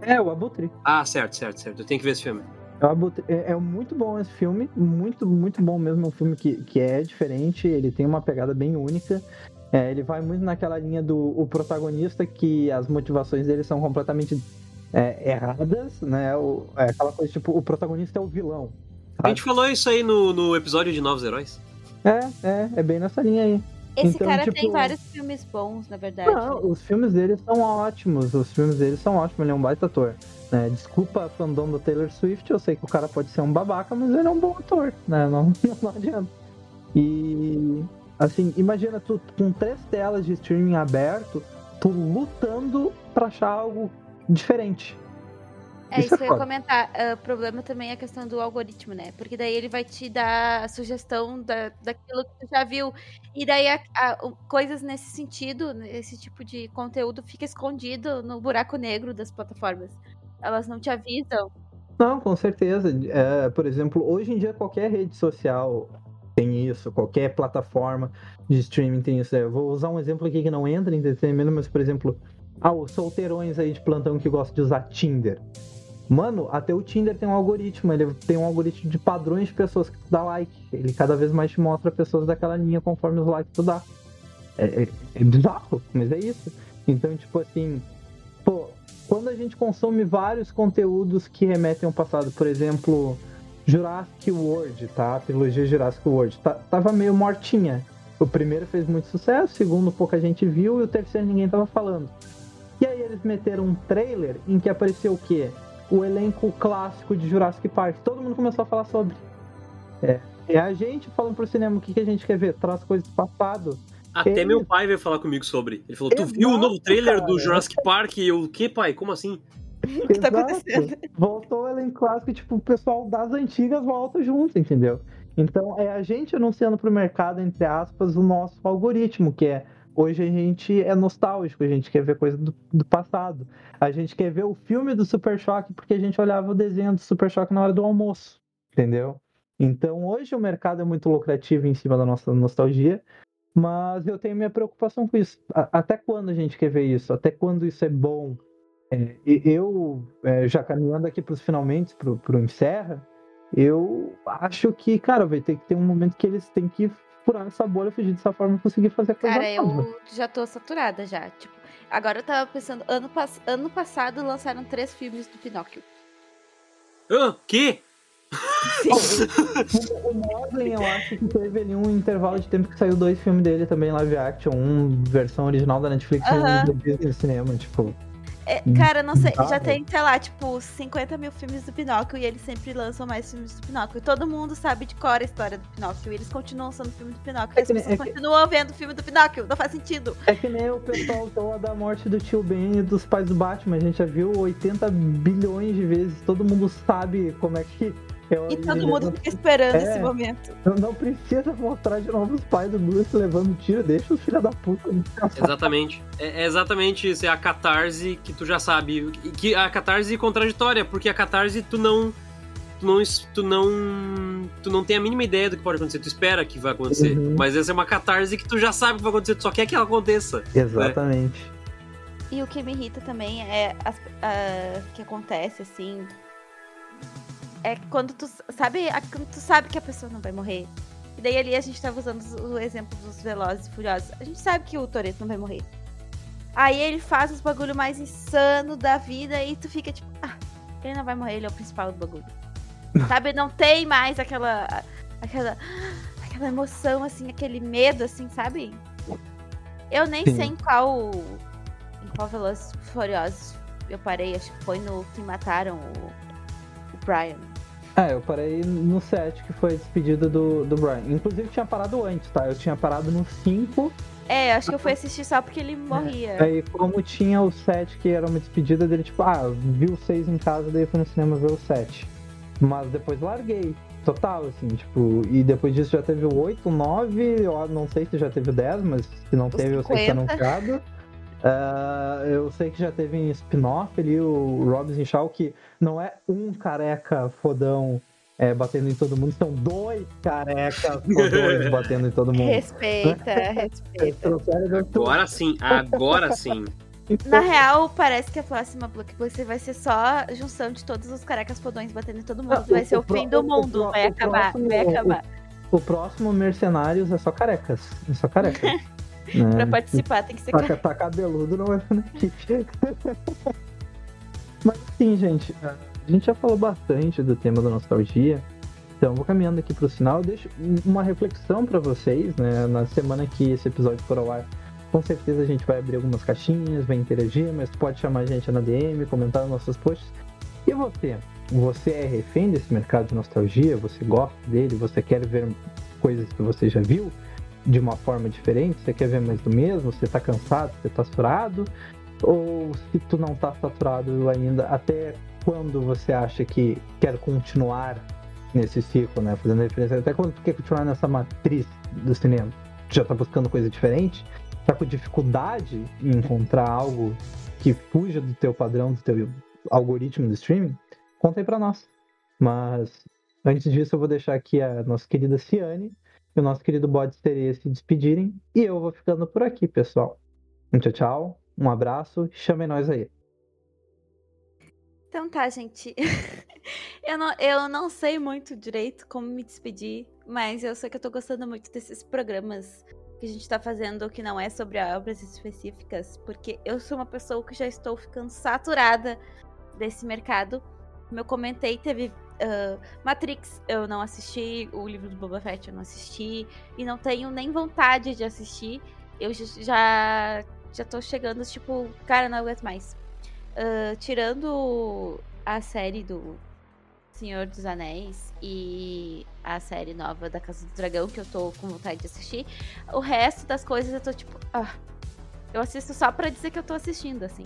Speaker 1: É, o Abutre.
Speaker 2: Ah, certo, certo, certo. Eu tenho que ver esse filme.
Speaker 1: É, é, é muito bom esse filme, muito, muito bom mesmo. Um filme que, que é diferente, ele tem uma pegada bem única. É, ele vai muito naquela linha do o protagonista, que as motivações dele são completamente é, erradas, né? O, é aquela coisa tipo, o protagonista é o vilão.
Speaker 2: A gente falou isso aí no, no episódio de Novos Heróis.
Speaker 1: É, é, é bem nessa linha aí.
Speaker 5: Esse
Speaker 1: então,
Speaker 5: cara
Speaker 1: tipo-
Speaker 5: tem vários filmes bons, na verdade.
Speaker 1: Não, os filmes dele são ótimos, os filmes dele são ótimos, ele é um baita ator. né? desculpa a fandom do Taylor Swift, eu sei que o cara pode ser um babaca, mas ele é um bom ator, né? Não, não adianta. E assim, imagina tu com três telas de streaming aberto, tu lutando pra achar algo diferente.
Speaker 5: É
Speaker 1: Isso
Speaker 5: isso
Speaker 1: é
Speaker 5: que eu ia comentar. Ah, O problema também é a questão do algoritmo, né? Porque daí ele vai te dar a sugestão da, daquilo que tu já viu. E daí a- a- coisas nesse sentido, esse tipo de conteúdo fica escondido no buraco negro das plataformas. Elas não te avisam.
Speaker 1: Não, com certeza. É, por exemplo, hoje em dia qualquer rede social tem isso, qualquer plataforma de streaming tem isso. Eu vou usar um exemplo aqui que não entra em entretenimento, mas, por exemplo, ah, os solteirões aí de plantão que gostam de usar Tinder. Mano, até o Tinder tem um algoritmo, ele tem um algoritmo de padrões de pessoas que tu dá like. Ele cada vez mais te mostra pessoas daquela linha conforme os likes tu dá. É, é, é bizarro, mas é isso. Então, tipo assim, pô, quando a gente consome vários conteúdos que remetem ao passado, por exemplo, Jurassic World, tá? A trilogia Jurassic World, tá, tava meio mortinha. O primeiro fez muito sucesso, o segundo pouca gente viu e o terceiro ninguém tava falando. E aí eles meteram um trailer em que apareceu o quê? O elenco clássico de Jurassic Park. Todo mundo começou a falar sobre. É, é a gente falando pro cinema o que, que a gente quer ver. Traz coisas do passado.
Speaker 2: Até
Speaker 1: Eles-
Speaker 2: meu pai veio falar comigo sobre. Ele falou: Tu viu o novo trailer do
Speaker 1: cara.
Speaker 2: Jurassic Park? E eu, o que, pai? Como assim?
Speaker 5: O que tá
Speaker 1: Exato.
Speaker 5: acontecendo?
Speaker 1: Voltou o elenco clássico, tipo, o pessoal das antigas volta junto, entendeu? Então é a gente anunciando pro mercado, entre aspas, o nosso algoritmo, que é hoje a gente é nostálgico, a gente quer ver coisa do, do passado. A gente quer ver o filme do Super Choque porque a gente olhava o desenho do Super Choque na hora do almoço, entendeu? Então hoje o mercado é muito lucrativo em cima da nossa nostalgia, mas eu tenho minha preocupação com isso. Até quando a gente quer ver isso? Até quando isso é bom? É, eu, é, já caminhando aqui para os finalmente, pro, pro Encerra, eu acho que, cara, vai ter que ter um momento que eles têm que furar essa bolha, fugir dessa forma e conseguir fazer coisa
Speaker 5: Cara,
Speaker 1: nova.
Speaker 5: eu já tô saturada já. Tipo, agora eu tava pensando, ano, pass- ano passado lançaram três filmes do Pinóquio.
Speaker 2: Ah, que?
Speaker 1: O- O eu acho que teve ali um intervalo de tempo que saiu dois filmes dele também, live action, um versão original da Netflix e
Speaker 5: Aham.
Speaker 1: um do Disney cinema, tipo...
Speaker 5: É, cara, não sei, já tem, sei lá, tipo, 50 mil filmes do Pinóquio e eles sempre lançam mais filmes do Pinóquio. E todo mundo sabe de cor a história do Pinóquio e eles continuam sendo filme do Pinóquio.
Speaker 1: É
Speaker 5: e as
Speaker 1: que nem-
Speaker 5: pessoas
Speaker 1: é que-
Speaker 5: continuam vendo o filme do Pinóquio, não faz sentido.
Speaker 1: É que nem o pessoal toa da morte do tio Ben e dos pais do Batman. A gente já viu 80 bilhões de vezes. Todo mundo sabe como é que.
Speaker 5: E todo mundo fica esperando
Speaker 1: É.
Speaker 5: esse momento.
Speaker 1: Não, não precisa mostrar de novo os pais do Bruce levando tiro. Deixa os filhos da puta.
Speaker 2: Exatamente. É, é exatamente isso. É a catarse que tu já sabe. Que a catarse contraditória, porque a catarse tu não. Tu não, tu não. Tu não tem a mínima ideia do que pode acontecer. Tu espera que vai acontecer.
Speaker 1: Uhum.
Speaker 2: Mas essa é uma catarse que tu já sabe que vai acontecer, tu só quer que ela aconteça.
Speaker 1: Exatamente.
Speaker 5: E o que me irrita também é ah, que acontece, assim. É quando tu sabe, a- quando tu sabe que a pessoa não vai morrer. E daí ali a gente tava usando o exemplo dos Velozes e Furiosos. A gente sabe que o Toreto não vai morrer. Aí ele faz os bagulho mais insano da vida e tu fica tipo, ah, ele não vai morrer, ele é o principal do bagulho. sabe, não tem mais aquela aquela aquela emoção assim, aquele medo assim, sabe? Eu nem
Speaker 1: Sim.
Speaker 5: sei em qual em qual Velozes e Furiosos eu parei, acho que foi no que mataram o, o Brian.
Speaker 1: Ah, eu parei no 7, que foi a despedida do, do Brian. Inclusive tinha parado antes, tá? Eu tinha parado no 5.
Speaker 5: É, acho que eu fui assistir só porque ele morria.
Speaker 1: Aí, como tinha o 7, que era uma despedida dele, tipo, ah, vi o 6 em casa, daí eu fui no cinema ver o 7. Mas depois larguei. Total, assim, tipo, e depois disso já teve o 8, o 9, eu não sei se já teve o 10, mas se não
Speaker 5: O
Speaker 1: teve, eu sei que tá
Speaker 5: 50.
Speaker 1: anunciado. Ah, eu sei que já teve em spin-off ali o Robinson Shaw, que não é um careca fodão é, batendo em todo mundo, são dois carecas fodões batendo em todo mundo.
Speaker 5: Respeita, respeita.
Speaker 1: Do Arthur.
Speaker 2: Agora sim, agora sim.
Speaker 5: Na real, parece que a próxima Blockbuster vai ser só a junção de todos os carecas fodões batendo em todo mundo.
Speaker 1: Ah,
Speaker 5: Vai
Speaker 1: o-
Speaker 5: ser o, fim do mundo. vai acabar,
Speaker 1: próximo-
Speaker 5: vai acabar.
Speaker 1: O próximo Mercenários é só carecas. É só careca. Né?
Speaker 5: Pra participar tem que ser
Speaker 1: Tá, tá cabeludo, não vai na equipe. Mas sim, gente, a gente já falou bastante do tema da nostalgia. Então, vou caminhando aqui pro final. Eu deixo uma reflexão pra vocês, né? Na semana que esse episódio for ao ar, com certeza a gente vai abrir algumas caixinhas, vai interagir, mas pode chamar a gente na DM, comentar nos nossos posts. E você? Você é refém desse mercado de nostalgia? Você gosta dele? Você quer ver coisas que você já viu? De uma forma diferente? Você quer ver mais do mesmo? Você tá cansado? Você tá saturado? Ou se tu não tá saturado ainda, até quando você acha que quer continuar nesse ciclo, né? Fazendo referência, até quando tu quer continuar nessa matriz do cinema? Tu já tá buscando coisa diferente? Tá com dificuldade em encontrar algo que fuja do teu padrão, do teu algoritmo do streaming? Conta aí pra nós. Mas antes disso, eu vou deixar aqui a nossa querida Ciane e o nosso querido bode seria se despedirem. E eu vou ficando por aqui, pessoal. Um tchau, tchau. Um abraço. Chamem nós aí.
Speaker 5: Então tá, gente. eu, não, eu não sei muito direito como me despedir, mas eu sei que eu tô gostando muito desses programas que a gente tá fazendo que não é sobre obras específicas, porque eu sou uma pessoa que já estou ficando saturada desse mercado. Como eu comentei, teve uh, Matrix, eu não assisti, o livro do Boba Fett eu não assisti, e não tenho nem vontade de assistir. Eu já já tô chegando, tipo, cara, não aguento mais. Uh, tirando a série do Senhor dos Anéis e a série nova da Casa do Dragão, que eu tô com vontade de assistir, o resto das coisas eu tô tipo. Ah, eu assisto só pra dizer que eu tô assistindo, assim.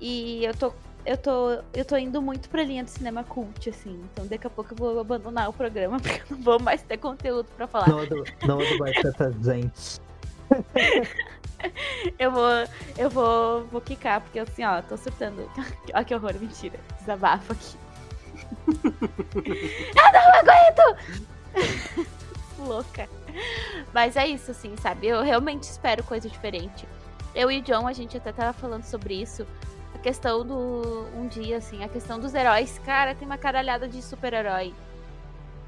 Speaker 5: E eu tô. Eu tô, eu tô indo muito pra linha do cinema cult, assim. Então daqui a pouco eu vou abandonar o programa, porque eu não vou mais ter conteúdo pra falar.
Speaker 1: Não, não, vai ser presente.
Speaker 5: eu vou, eu vou, vou quicar, porque assim, ó, tô surtando. Olha que horror, mentira. Desabafo aqui. eu não aguento! Louca. Mas é isso, assim, sabe? Eu realmente espero coisa diferente. Eu e o John, a gente até tava falando sobre isso. A questão do. Um dia, assim, a questão dos heróis. Cara, tem uma caralhada de super-herói.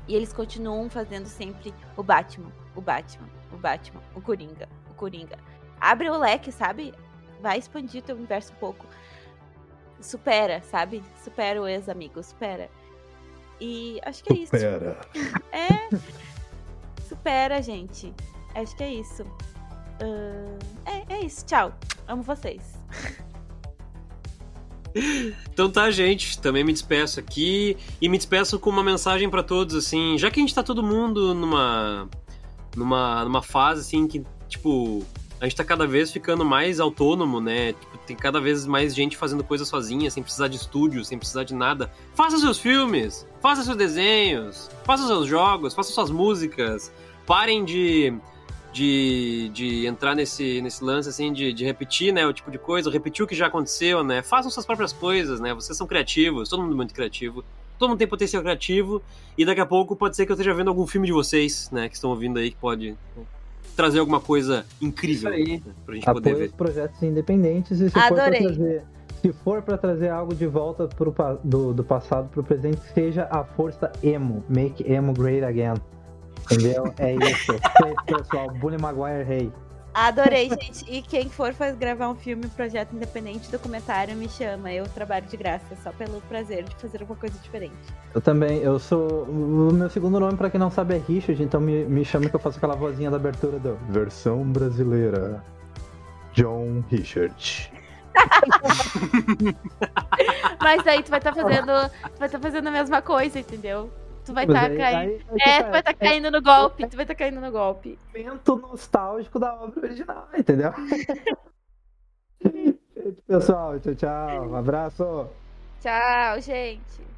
Speaker 5: E eles continuam fazendo sempre o Batman, o Batman, o Batman, o Coringa, o Coringa abre o leque, sabe? Vai expandir teu universo um pouco. Supera, sabe? Supera o ex-amigo, supera. E acho que é isso.
Speaker 1: Supera.
Speaker 5: É. Supera, gente. Acho que é isso. Uh, é, é isso. Tchau. Amo vocês.
Speaker 2: Então tá, gente. Também me despeço aqui. E me despeço com uma mensagem para todos, assim. Já que a gente tá todo mundo numa. numa, numa fase, assim, que, tipo a gente tá cada vez ficando mais autônomo, né? Tipo, tem cada vez mais gente fazendo coisa sozinha, sem precisar de estúdio, sem precisar de nada. Faça seus filmes, faça seus desenhos, faça seus jogos, faça suas músicas. Parem de, de, de entrar nesse, nesse lance, assim, de, de repetir, né? O tipo de coisa, repetir o que já aconteceu, né? Façam suas próprias coisas, né? Vocês são criativos, todo mundo é muito criativo. Todo mundo tem potencial criativo e daqui a pouco pode ser que eu esteja vendo algum filme de vocês, né? Que estão ouvindo aí, que pode trazer alguma coisa incrível
Speaker 1: aí.
Speaker 2: pra gente
Speaker 1: Apoio
Speaker 2: poder ver.
Speaker 1: os projetos independentes e se
Speaker 5: Adorei.
Speaker 1: for pra trazer. Se for pra trazer algo de volta pro, do, do passado pro presente, seja a força emo. Make emo great again. Entendeu? É isso. Feito, pessoal. Bully Maguire Rei.
Speaker 5: Adorei, gente. E quem for faz gravar um filme, projeto independente, documentário, me chama. Eu trabalho de graça, só pelo prazer de fazer alguma coisa diferente.
Speaker 1: Eu também, eu sou. O meu segundo nome, pra quem não sabe, é Richard, então me, me chama que eu faço aquela vozinha da abertura do. Versão brasileira. John Richard.
Speaker 5: Mas aí tu vai estar fazendo. Tu vai estar fazendo a mesma coisa, entendeu? Tu vai estar
Speaker 1: aí-
Speaker 5: caindo. É,
Speaker 1: tá,
Speaker 5: tu vai estar caindo no golpe. Tu vai estar caindo no golpe.
Speaker 1: momento nostálgico da obra original, entendeu? Pessoal, tchau, tchau. Um abraço.
Speaker 5: Tchau, gente.